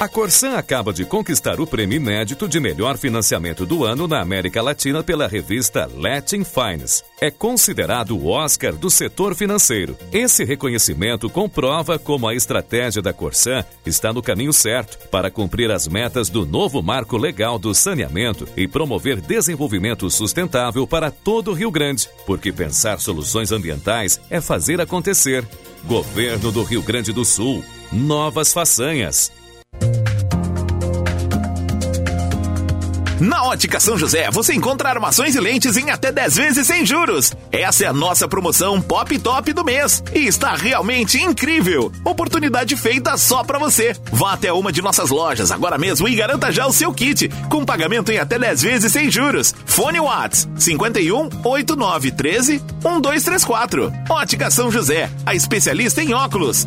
A Corsan acaba de conquistar o prêmio inédito de melhor financiamento do ano na América Latina pela revista Latin Finance. É considerado o Oscar do setor financeiro. Esse reconhecimento comprova como a estratégia da Corsan está no caminho certo para cumprir as metas do novo marco legal do saneamento e promover desenvolvimento sustentável para todo o Rio Grande, porque pensar soluções ambientais é fazer acontecer. Governo do Rio Grande do Sul. Novas façanhas. Na Ótica São José, você encontra armações e lentes em até 10 vezes sem juros. Essa é a nossa promoção Pop Top do mês e está realmente incrível. Oportunidade feita só para você. Vá até uma de nossas lojas agora mesmo e garanta já o seu kit com pagamento em até 10 vezes sem juros. Fone Whats 51 89 13 1234. Ótica São José, a especialista em óculos.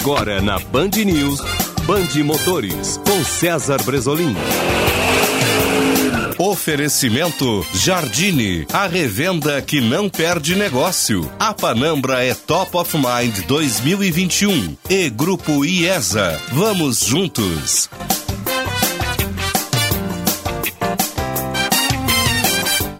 Agora na Band News, Band Motores, com César Bresolim. Oferecimento Jardine, a revenda que não perde negócio. A Panambra é Top of Mind 2021 e Grupo IESA. Vamos juntos.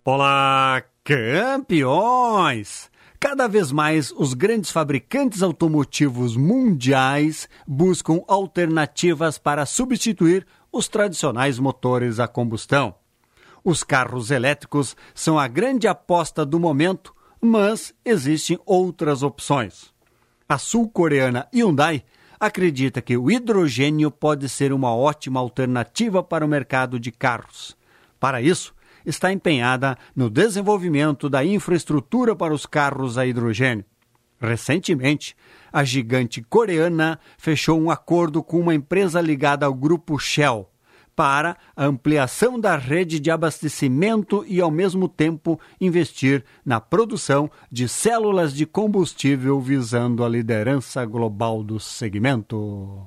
Olá, campeões! Cada vez mais, os grandes fabricantes automotivos mundiais buscam alternativas para substituir os tradicionais motores a combustão. Os carros elétricos são a grande aposta do momento, mas existem outras opções. A sul-coreana Hyundai acredita que o hidrogênio pode ser uma ótima alternativa para o mercado de carros. Para isso, está empenhada no desenvolvimento da infraestrutura para os carros a hidrogênio. Recentemente, a gigante coreana fechou um acordo com uma empresa ligada ao grupo Shell para a ampliação da rede de abastecimento e, ao mesmo tempo, investir na produção de células de combustível visando a liderança global do segmento.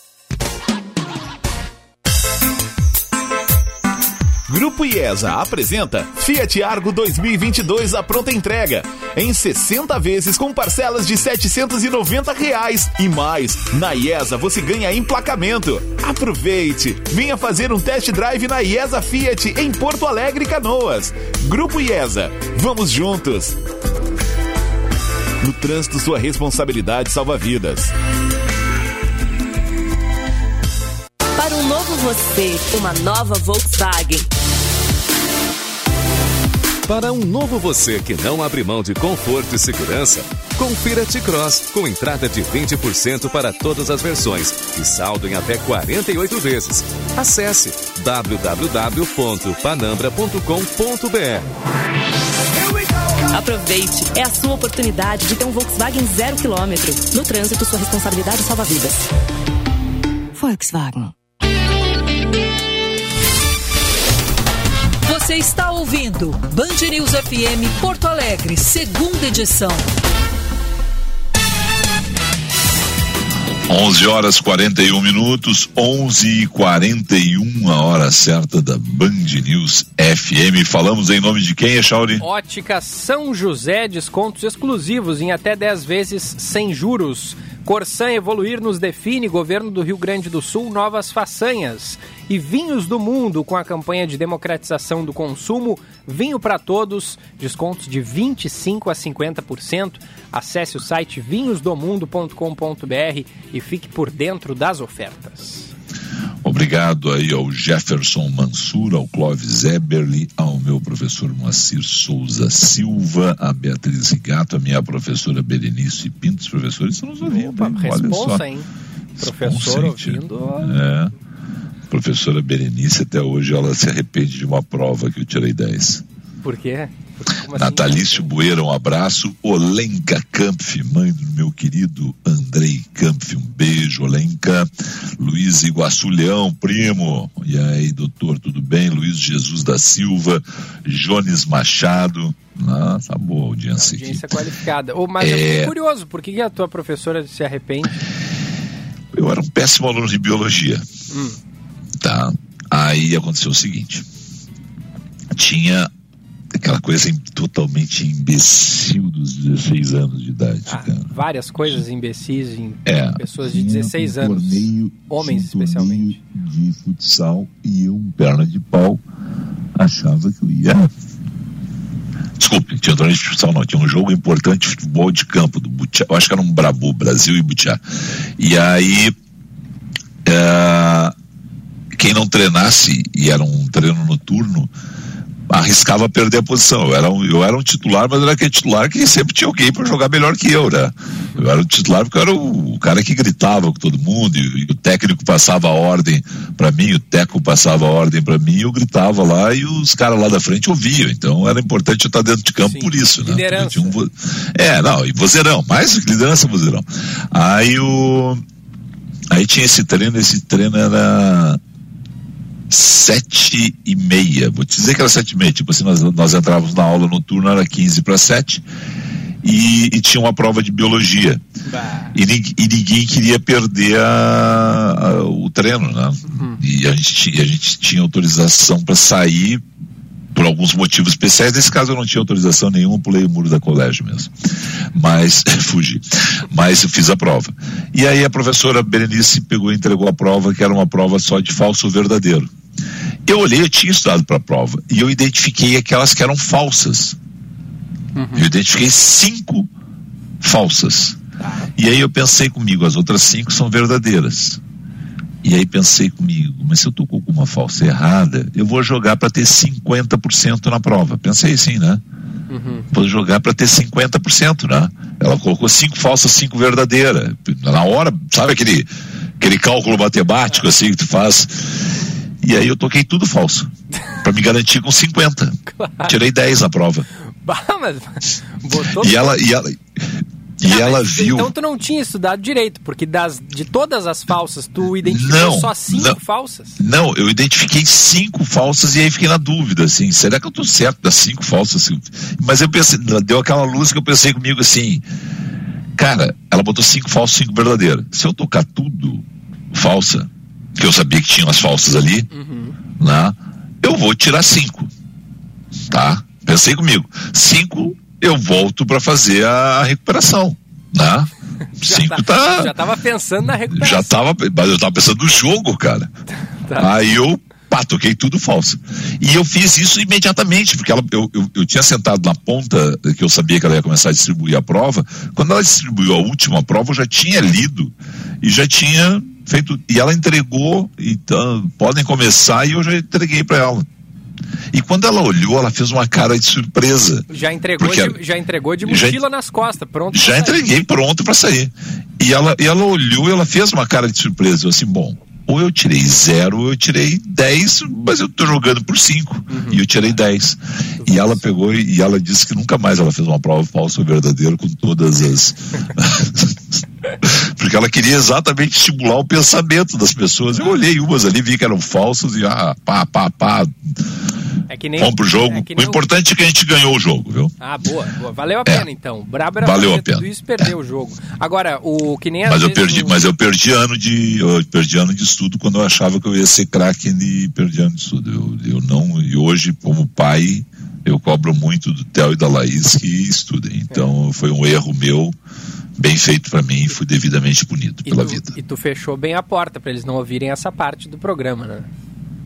Grupo IESA apresenta Fiat Argo 2022 à pronta entrega. Em 60 vezes com parcelas de 790 reais e mais. Na IESA você ganha emplacamento. Aproveite! Venha fazer um test drive na IESA Fiat em Porto Alegre Canoas. Grupo IESA. Vamos juntos! No trânsito, sua responsabilidade salva vidas. Para um novo você, uma nova Volkswagen. Para um novo você que não abre mão de conforto e segurança, confira T-Cross com entrada de 20% para todas as versões e saldo em até 48 vezes. Acesse www.panambra.com.br. Aproveite, é a sua oportunidade de ter um Volkswagen zero quilômetro. No trânsito, sua responsabilidade salva vidas. Volkswagen. Você está ouvindo Band News FM Porto Alegre, segunda edição. 11 horas 41 minutos, 11 e 41 a hora certa da Band News FM. Falamos em nome de quem, Echauri? Ótica São José, descontos exclusivos em até 10 vezes sem juros. Corsan Evoluir nos define, governo do Rio Grande do Sul, novas façanhas. E Vinhos do Mundo, com a campanha de democratização do consumo, vinho para todos, descontos de 25% a 50%. Acesse o site vinhosdomundo.com.br e fique por dentro das ofertas. Obrigado aí ao Jefferson Mansur, ao Clóvis Eberly, ao meu professor Moacir Souza Silva, a Beatriz Rigato, a minha professora Berenice Pinto, os professores estão nos ouvindo. Opa, hein? responsa, só. hein? Professor ouvindo. É. Professora Berenice, até hoje, ela se arrepende de uma prova que eu tirei 10. Por quê? Assim? Natalício Bueira, um abraço. Olenka Kampf, mãe do meu querido Andrei Kampf, um beijo, Olenka. Luiz Iguaçu Leão, primo. E aí, doutor, tudo bem? Luiz Jesus da Silva, Jones Machado. Nossa, boa audiência aqui. Audiência qualificada. Ô, mas eu É. fiquei curioso, por que que a tua professora se arrepende? Eu era um péssimo aluno de biologia. Hum. Tá? Aí aconteceu o seguinte: tinha aquela coisa totalmente imbecil dos 16 anos de idade, Ah, várias coisas imbecis em É. pessoas de Tinha 16 um anos. torneio- Homens, especialmente. de futsal e eu, um perna de pau, achava que eu ia. Desculpe, tinha um torneio de futsal não, tinha um jogo importante de futebol de campo do Butiá, eu acho que era um Brabu, Brasil e Butiá. E aí, é, quem não treinasse, e era um treino noturno, arriscava perder a posição. Eu era, um, eu era um titular, mas era aquele titular que sempre tinha alguém para jogar melhor que eu, né? Eu era o titular porque eu era o, o cara que gritava com todo mundo e, e o técnico passava a ordem para mim, o Teco passava a ordem para mim, eu gritava lá e os caras lá da frente ouviam. Então era importante eu estar dentro de campo Sim. por isso, né? Liderança. Um vo- é, não, e vozeirão, mais do que liderança, vozeirão. Aí o. Aí tinha esse treino, esse treino era sete e meia. Vou te dizer que era sete e meia. Tipo assim, nós, nós entrávamos na aula noturna, era 15 para sete. E, e tinha uma prova de biologia. E, e ninguém queria perder a- a- o treino, né? E a gente, a gente tinha autorização para sair por alguns motivos especiais. Nesse caso eu não tinha autorização nenhuma, pulei o muro da colégio mesmo. Mas fugi. Mas eu fiz a prova. E aí a professora Berenice pegou e entregou a prova, que era uma prova só de falso ou verdadeiro. Eu olhei, eu tinha estudado para a prova e eu identifiquei aquelas que eram falsas. Eu identifiquei cinco falsas. E aí eu pensei comigo, as outras cinco são verdadeiras. E aí pensei comigo, mas se eu tô com alguma falsa errada, eu vou jogar para ter 50% na prova. Pensei assim, né? Vou jogar para ter 50%, né? Ela colocou cinco falsas, cinco verdadeiras. Na hora, sabe aquele, aquele cálculo matemático assim que tu faz? E aí eu toquei tudo falso. para me garantir com 50. Tirei 10 na prova. Bah, mas botou. E ela, e ela, e Ah, ela mas viu. Então tu não tinha estudado direito, porque das, de todas as falsas, tu identificou Não, só cinco não. falsas. Não, eu identifiquei cinco falsas e aí fiquei na dúvida, assim, será que eu tô certo das cinco falsas? assim? Mas eu pensei, deu aquela luz que eu pensei comigo assim, cara, ela botou cinco falsas, cinco verdadeiras. Se eu tocar tudo falsa, que eu sabia que tinha as falsas ali, né? Eu vou tirar cinco, tá? Pensei comigo, cinco eu volto para fazer a recuperação, né? Cinco tá, Já tava pensando na recuperação. já tava, mas eu tava pensando no jogo, cara. Tá. Aí eu, pá, toquei tudo falso. E eu fiz isso imediatamente, porque ela, eu, eu, eu tinha sentado na ponta, que eu sabia que ela ia começar a distribuir a prova. Quando ela distribuiu a última prova, eu já tinha lido e já tinha feito. E ela entregou, então, podem começar, e eu já entreguei para ela. E quando ela olhou, ela fez uma cara de surpresa. Já entregou, de, já entregou de já- mochila nas costas, pronto. Já entreguei pronto para sair. E ela, e ela olhou e ela fez uma cara de surpresa. Eu assim, bom, ou eu tirei zero, ou eu tirei 10, mas eu tô jogando por cinco. E eu tirei 10. E ela pegou e, e ela disse que nunca mais ela fez uma prova falsa ou verdadeira com todas as. Porque ela queria exatamente estimular o pensamento das pessoas. Eu olhei umas ali, vi que eram falsas e ah, pá, pá, pá. É que nem, Vamos pro jogo. é o importante é que a gente ganhou o jogo, viu? Ah, boa, boa. Valeu a pena, então. O Brabo era Valeu a pena. tudo isso perder o jogo. Agora, o que nem Mas eu perdi, o- mas eu perdi ano de, eu perdi ano de estudo quando eu achava que eu ia ser craque e perdi ano de estudo. Eu, eu não, e hoje como pai, eu cobro muito do Theo e da Laís que estudem. Então foi um erro meu, bem feito para mim e fui devidamente punido E pela tu, vida. e tu fechou bem a porta pra eles não ouvirem essa parte do programa, né?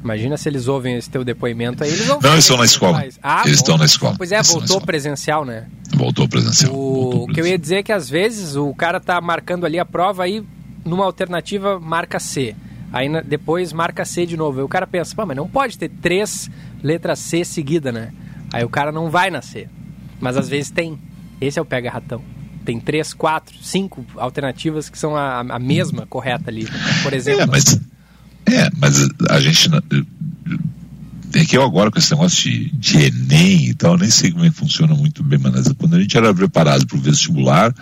Imagina se eles ouvem esse teu depoimento aí. Eles vão Não, eles estão na tu escola. Ah, Eles bom. estão na escola. Pois é, Eles voltou presencial, né? Voltou presencial. O que eu ia dizer é que às vezes o cara tá marcando ali a prova aí numa alternativa marca C. Aí depois marca C de novo. Aí o cara pensa, pô, mas não pode ter três letras C seguida, né? Aí o cara não vai na C. Mas às vezes tem. Esse é o pega-ratão. Tem três, quatro, cinco alternativas que são a, a mesma correta ali. Por exemplo. É, mas, é, mas a gente. É que eu agora com esse negócio de, de Enem e tal, nem sei como é que funciona muito bem, mas quando a gente era preparado para o vestibular,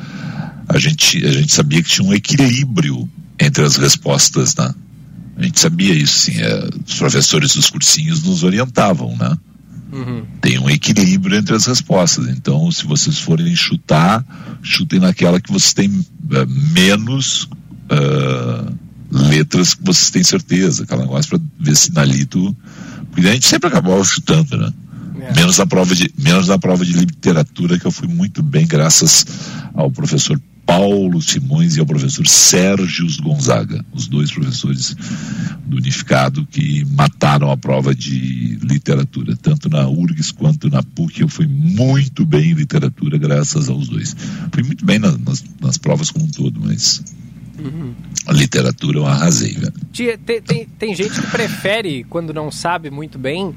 a gente, a gente sabia que tinha um equilíbrio entre as respostas, né? A gente sabia isso, sim. é, os professores dos cursinhos nos orientavam, né? Uhum. Tem um equilíbrio entre as respostas. Então, se vocês forem chutar, chutem naquela que vocês têm eh, menos ah, letras que vocês têm certeza. Aquela negócio para ver se ali tu. Porque a gente sempre acabava chutando, né? Menos na prova de menos na prova de literatura que eu fui muito bem graças ao professor Paulo Simões e ao professor Sérgio Gonzaga, os dois professores do Unificado que mataram a prova de literatura, tanto na URGS quanto na PUC. Eu fui muito bem em literatura graças aos dois. Fui muito bem na- nas, nas provas como um todo, mas Uhum. a literatura eu arrasei, velho. Tia, Tem, tem, tem gente que prefere, quando não sabe muito bem,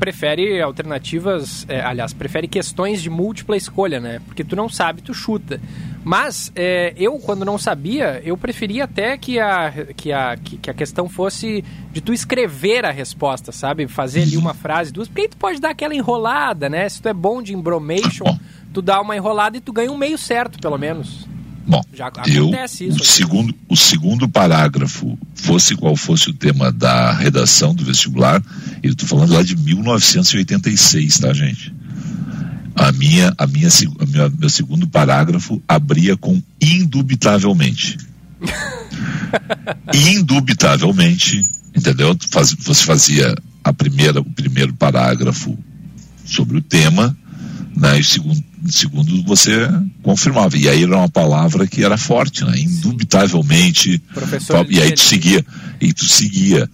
prefere alternativas, é, aliás, prefere questões de múltipla escolha, né? Porque tu não sabe, tu chuta. Mas é, eu, quando não sabia, eu preferia até que a, que, a, que, que a questão fosse de tu escrever a resposta, sabe? Fazer ali uma frase, duas, porque aí tu pode dar aquela enrolada, né? Se tu é bom de embromation, tu dá uma enrolada e tu ganha um meio certo, pelo menos. Bom, eu, o segundo, o segundo parágrafo, fosse qual fosse o tema da redação do vestibular, eu estou falando lá de 1986, tá, gente? A minha, a minha, a minha- meu segundo parágrafo abria com indubitavelmente. indubitavelmente, entendeu? Faz- você fazia a primeira, o primeiro parágrafo sobre o tema, né? E segundo, segundo você confirmava. E aí era uma palavra que era forte, né? Indubitavelmente. Professor e aí tu seguia, e tu seguia.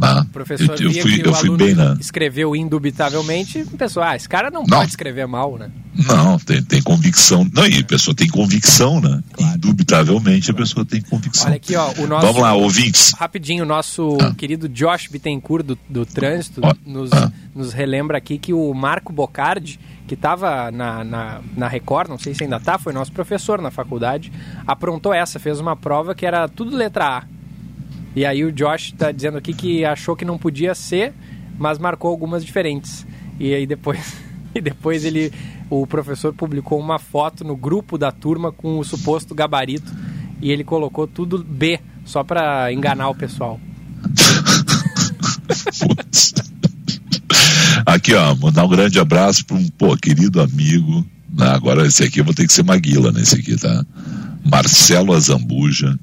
Né? Professor eu, eu fui, eu fui bem na. escreveu indubitavelmente pensou, ah, esse cara não, Não. pode escrever mal, né? Não, tem, tem convicção. Não, e a pessoa tem convicção, né? Indubitavelmente a pessoa tem convicção. Olha aqui, ó, o nosso... Vamos lá, ouvintes. Rapidinho, o nosso querido Josh Bittencourt do, do Trânsito Ó, nos, ah. nos relembra aqui que o Marco Bocardi, que estava na, na, na Record, não sei se ainda tá, foi nosso professor na faculdade, aprontou essa, fez uma prova que era tudo letra A. E aí o Josh tá dizendo aqui que achou que não podia ser, mas marcou algumas diferentes. E aí depois, e depois ele, o professor publicou uma foto no grupo da turma com o suposto gabarito e ele colocou tudo B, só para enganar o pessoal. Aqui, ó, mandar um grande abraço para um pô, querido amigo. né, agora esse aqui eu vou ter que ser Maguila nesse aqui, tá? Marcelo Azambuja.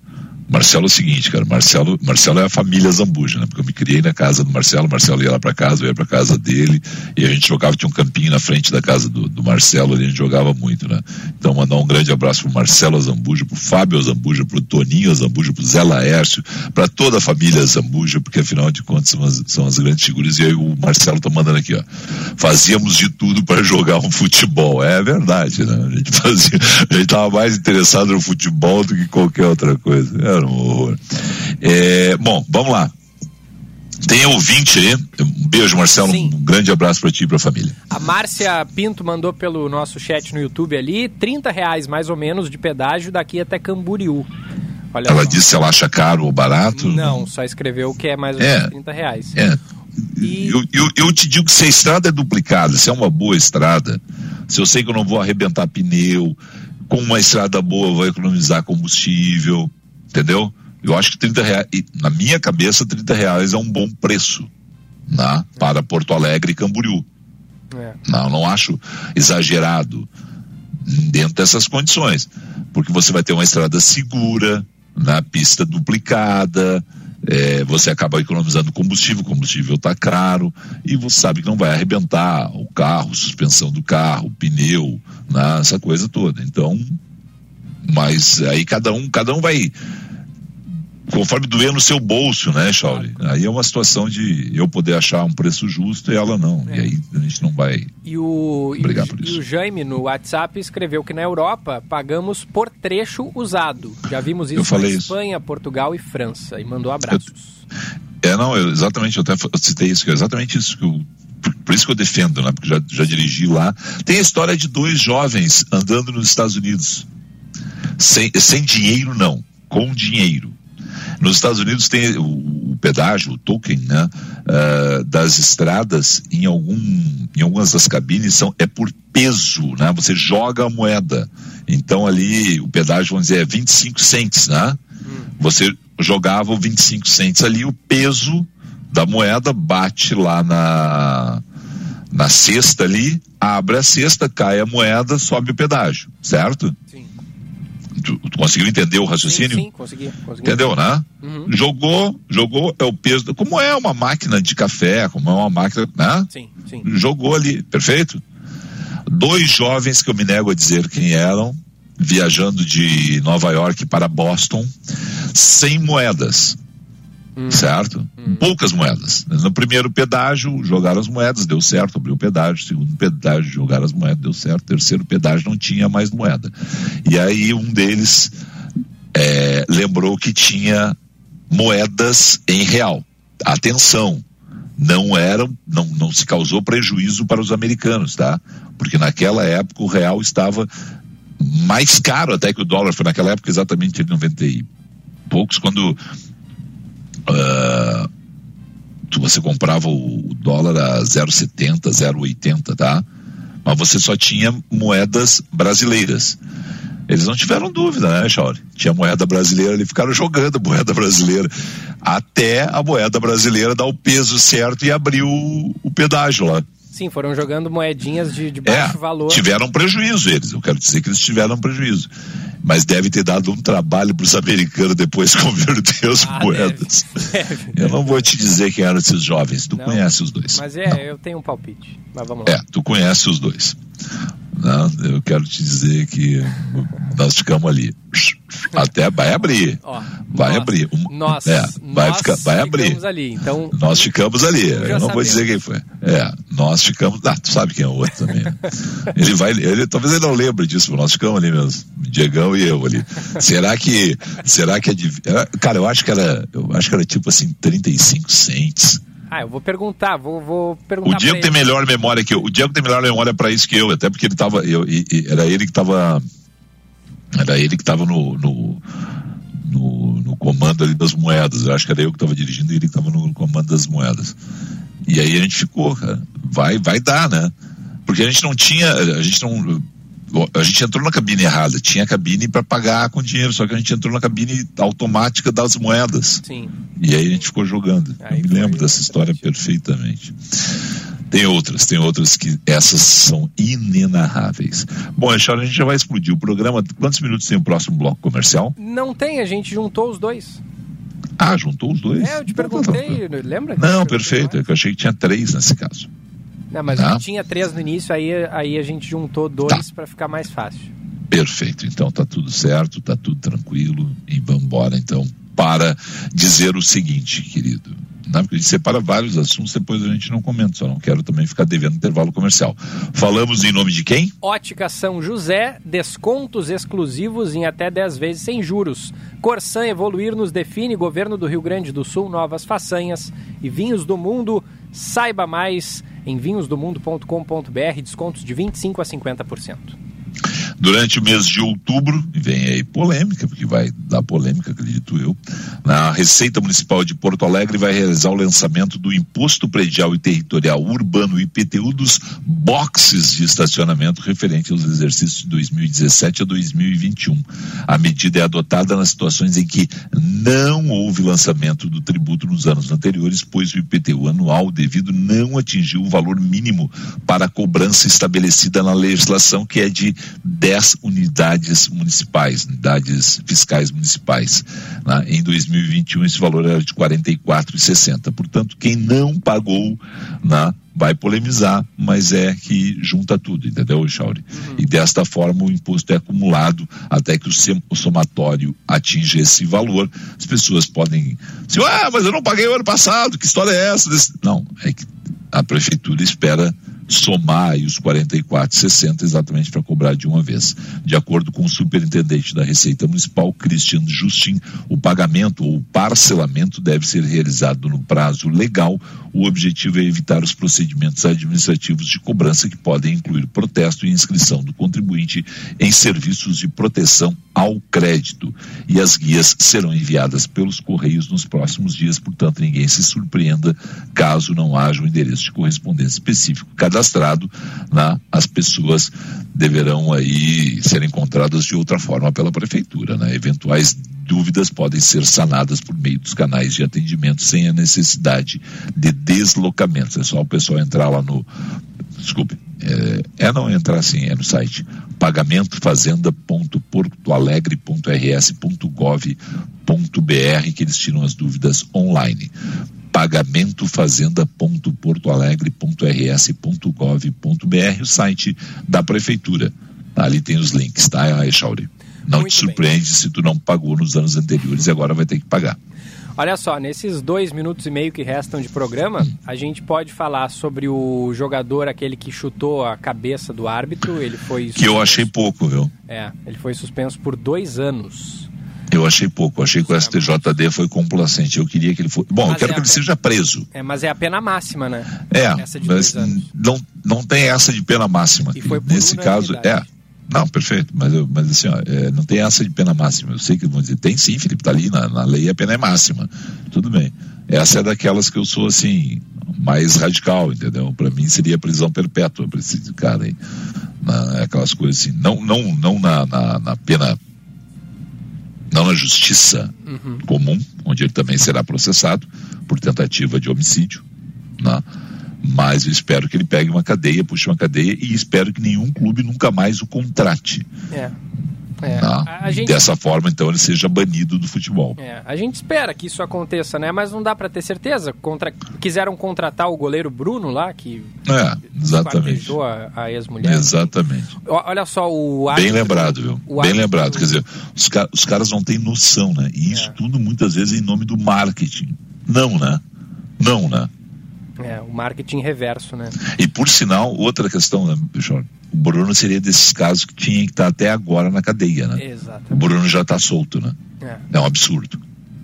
Marcelo é o seguinte, cara, Marcelo, Marcelo é a família Zambuja, né? Porque eu me criei na casa do Marcelo, Marcelo ia lá pra casa, eu ia pra casa dele, e a gente jogava, tinha um campinho na frente da casa do, do Marcelo, ali a gente jogava muito, né? Então mandar um grande abraço pro Marcelo Zambuja, pro Fábio Zambuja, pro Toninho Zambuja, pro Zé Laércio, pra toda a família Zambuja, porque afinal de contas são as, são as grandes figuras, e aí o Marcelo tá mandando aqui, ó, fazíamos de tudo para jogar um futebol, é verdade, né? A gente fazia, a gente tava mais interessado no futebol do que qualquer outra coisa, era É, bom, vamos lá. Tem ouvinte aí. Um beijo, Marcelo. Um grande abraço para ti e pra família. A Márcia Pinto mandou pelo nosso chat no YouTube ali, 30 reais mais ou menos de pedágio daqui até Camboriú. Olha Ela só. disse se ela acha caro ou barato. Não, só escreveu que é mais ou É. menos 30 reais. É. Eu, eu, eu te digo que se a estrada é duplicada, se é uma boa estrada, se eu sei que eu não vou arrebentar pneu, com uma estrada boa vai economizar combustível, entendeu? Eu acho que 30 reais, na minha cabeça, 30 reais é um bom preço né, para Porto Alegre e Camboriú. É. Não, não acho exagerado dentro dessas condições, porque você vai ter uma estrada segura, na pista duplicada, é, você acaba economizando combustível, o combustível está caro e você sabe que não vai arrebentar o carro, suspensão do carro, pneu, né, essa coisa toda. Então, mas aí cada um, cada um vai conforme doer no seu bolso, né, Shauli? Aí é uma situação de eu poder achar um preço justo e ela não. É. E aí a gente não vai e o, brigar e, por isso. E o Jaime no WhatsApp escreveu que na Europa pagamos por trecho usado. Já vimos isso eu na Espanha, isso. Portugal e França. E mandou abraços. Eu, é, não, eu, exatamente, eu até citei isso, que é exatamente isso que eu por isso que eu defendo, né? Porque já, já dirigi lá. Tem a história de dois jovens andando nos Estados Unidos. Sem, sem dinheiro, não. Com dinheiro. Nos Estados Unidos tem o, o pedágio, o token, né, uh, das estradas em algum, em algumas das cabines são é por peso, né? Você joga a moeda. Então ali o pedágio, vamos dizer, é 25 cents, né? Hum. Você jogava o 25 cents ali, o peso da moeda bate lá na na cesta ali, abre a cesta, cai a moeda, sobe o pedágio, certo? Sim. Tu, tu, conseguiu entender o raciocínio? Sim, sim consegui, consegui. Entendeu, né? Uhum. Jogou, jogou, é o peso. Como é uma máquina de café, como é uma máquina, né? Sim, sim. Jogou ali, perfeito? Dois jovens que eu me nego a dizer quem eram, viajando de Nova York para Boston, sem moedas. Hum. Certo? Hum. Poucas moedas. No primeiro pedágio, jogaram as moedas, deu certo, abriu o pedágio. Segundo pedágio, jogaram as moedas, deu certo. Terceiro pedágio, não tinha mais moeda. E aí um deles é, lembrou que tinha moedas em real. Atenção, não eram, não, não se causou prejuízo para os americanos, tá? Porque naquela época o real estava mais caro até que o dólar foi naquela época exatamente em 90 e poucos, quando uh, você comprava o dólar a 0,70, 0,80, tá? Mas você só tinha moedas brasileiras. Eles não tiveram dúvida, né, Chauri? Tinha moeda brasileira, eles ficaram jogando moeda brasileira até a moeda brasileira dar o peso certo e abrir o, o pedágio lá. Sim, foram jogando moedinhas de, de baixo é, valor. Tiveram prejuízo eles, eu quero dizer que eles tiveram prejuízo. Mas deve ter dado um trabalho para os americanos depois converter as ah, moedas. Deve, deve. Eu não vou te dizer quem eram esses jovens, tu não, conhece os dois. Mas é, não. eu tenho um palpite. Mas vamos lá. É, tu conhece os dois. Não, eu quero te dizer que nós ficamos ali. Até vai abrir. Ó, vai nós, abrir. Nós, é, vai, nós ficar, vai abrir. Ali, então, nós ficamos ali. Eu não vou dizer quem foi. É, nós ficamos. Ah, tu sabe quem é o outro também. Né? ele vai. Ele, talvez ele não lembre disso, mas nós ficamos ali mesmo. Diegão e eu ali. Será que. Será que é. Cara, eu acho que era. Eu acho que era tipo assim, 35 cents. Ah, eu vou perguntar, vou, vou perguntar. O Diego tem melhor memória que eu. O Diego tem melhor memória para isso que eu, até porque ele tava. Eu, e, e, era ele que tava. Era ele que tava no, no, no, no, comando ali das moedas. Eu acho que era eu que tava dirigindo e ele que tava no comando das moedas. E aí a gente ficou, cara. Vai, vai dar, né? Porque a gente não tinha. A gente não a gente entrou na cabine errada. Tinha cabine para pagar com dinheiro, só que a gente entrou na cabine automática das moedas. Sim. E aí a gente ficou jogando. Aí Eu me lembro dessa história perfeitamente. Tem outras, tem outras que essas são inenarráveis. Bom, a gente já vai explodir o programa. Quantos minutos tem o próximo bloco comercial? Não tem, a gente juntou os dois. Ah, juntou os dois? É, eu te perguntei, lembra? Não, perfeito. É eu achei que tinha três nesse caso. Não, mas tá? tinha três no início, aí, aí a gente juntou dois tá. para ficar mais fácil. Perfeito, então tá tudo certo, tá tudo tranquilo e vamos embora então para dizer o seguinte, querido. Né? Porque a gente separa vários assuntos, depois a gente não comenta, só não quero também ficar devendo intervalo comercial. Falamos em nome de quem? Ótica São José, descontos exclusivos em até 10 vezes sem juros. Corsan Evoluir nos define, governo do Rio Grande do Sul, novas façanhas e vinhos do mundo. Saiba mais em vinhosdomundo.com.br, descontos de 25% a 50%. Durante o mês de outubro, vem aí polêmica, porque vai dar polêmica, acredito eu, na Receita Municipal de Porto Alegre vai realizar o lançamento do Imposto Predial e Territorial Urbano IPTU dos boxes de estacionamento referente aos exercícios de 2017 a 2021. A medida é adotada nas situações em que não houve lançamento do tributo nos anos anteriores, pois o IPTU anual devido não atingiu o valor mínimo para a cobrança estabelecida na legislação, que é de 10 unidades municipais, unidades fiscais municipais. Né? Em 2021, esse valor era de R$ 44,60. Portanto, quem não pagou né, vai polemizar, mas é que junta tudo, entendeu, Chauri? Uhum. E desta forma o imposto é acumulado até que o, somatório atinja esse valor. As pessoas podem dizer, ah, mas eu não paguei o ano passado, que história é essa? Não, é que a prefeitura espera somar os 44,60 exatamente para cobrar de uma vez. De acordo com o superintendente da Receita Municipal, Christian Justin, o pagamento ou parcelamento deve ser realizado no prazo legal. O objetivo é evitar os procedimentos administrativos de cobrança que podem incluir protesto e inscrição do contribuinte em serviços de proteção ao crédito. E as guias serão enviadas pelos correios nos próximos dias, portanto, ninguém se surpreenda caso não haja um endereço de correspondência específico. Cada cadastrado, né, as pessoas deverão aí ser encontradas de outra forma pela prefeitura, né? Eventuais dúvidas podem ser sanadas por meio dos canais de atendimento sem a necessidade de deslocamentos. É só o pessoal entrar lá no desculpe, é, é, não entrar assim, é no site pagamentofazenda.portoalegre.rs.gov.br que eles tiram as dúvidas online pagamentofazenda.portoalegre.rs.gov.br, o site da prefeitura. Ali tem os links, tá, Echauri? Não Muito te surpreende bem. se tu não pagou nos anos anteriores e agora vai ter que pagar. Olha só, nesses dois minutos e meio que restam de programa, a gente pode falar sobre o jogador, aquele que chutou a cabeça do árbitro. Ele foi. Suspenso. Que eu achei pouco, viu? É, ele foi suspenso por dois anos. Eu achei pouco, achei que o STJD foi complacente. Eu queria que ele fosse. Bom, mas eu quero é que ele seja preso. É, mas é a pena máxima, né? É, mas não, não tem essa de pena máxima. E foi Nesse caso, é. Não, perfeito, mas, eu, mas assim, ó, é, não tem essa de pena máxima. Eu sei que vão dizer, tem sim, Felipe, tá ali na, na lei a pena é máxima. Tudo bem. Essa é daquelas que eu sou assim, mais radical, entendeu? Para mim seria prisão perpétua para esse cara aí. Na, aquelas coisas assim. Não, não, não na, na, na pena não na justiça uhum. comum, onde ele também será processado por tentativa de homicídio, né? mas eu espero que ele pegue uma cadeia, puxe uma cadeia e espero que nenhum clube nunca mais o contrate. É. É, né? gente... Dessa forma, então, ele seja banido do futebol. É, a gente espera que isso aconteça, né? Mas não dá para ter certeza. Contra... Quiseram contratar o goleiro Bruno lá, que é, exatamente. a, a ex-mulher. Exatamente. Olha só, o árbitro... Bem lembrado, viu? Bem lembrado. Quer dizer, os, car os caras não têm noção, né? E isso é. tudo, muitas vezes, em nome do marketing. Não, né? Não, né? É, o marketing reverso, né? E por sinal, outra questão, né, Jorge? O Bruno seria desses casos que tinha que estar até agora na cadeia, né? Exatamente. O Bruno já está solto, né? É. é um absurdo.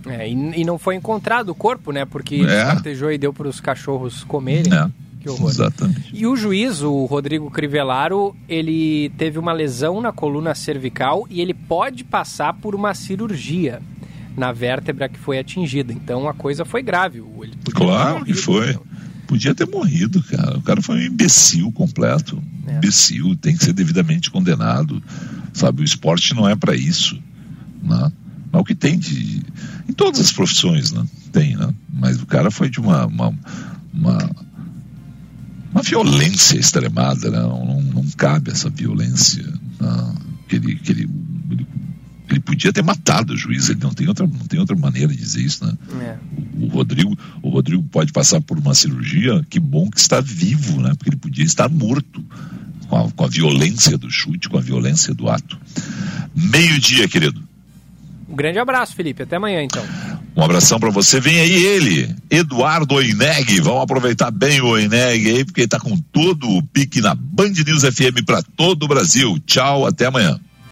É, e, e, não foi encontrado o corpo, né? Porque é. e deu para os cachorros comerem. É. Que horror. Exatamente. E o juiz, o Rodrigo Crivellaro, ele teve uma lesão na coluna cervical e ele pode passar por uma cirurgia na vértebra que foi atingida. Então a coisa foi grave. Ele claro que foi. Podia ter morrido, cara. O cara foi um imbecil completo. É. Imbecil, tem que ser devidamente condenado. Sabe, o esporte não é para isso. Né? Mas o que tem de. Em todas as profissões, né? Tem, né? Mas o cara foi de uma. uma, uma, uma violência extremada, né? Não, não, cabe essa violência. Né? Que ele, que ele ele podia ter matado o juiz, ele não tem outra, não tem outra maneira de dizer isso, né? É. O, o, Rodrigo, o Rodrigo pode passar por uma cirurgia, que bom que está vivo, né? Porque ele podia estar morto com a, com a violência do chute, com a violência do ato. Meio-dia, querido. Um grande abraço, Felipe. Até amanhã, então. Um abração para você. Vem aí ele, Eduardo Oineg. Vamos aproveitar bem o Oineg aí, porque ele tá com todo o pique na Band News FM para todo o Brasil. Tchau, até amanhã.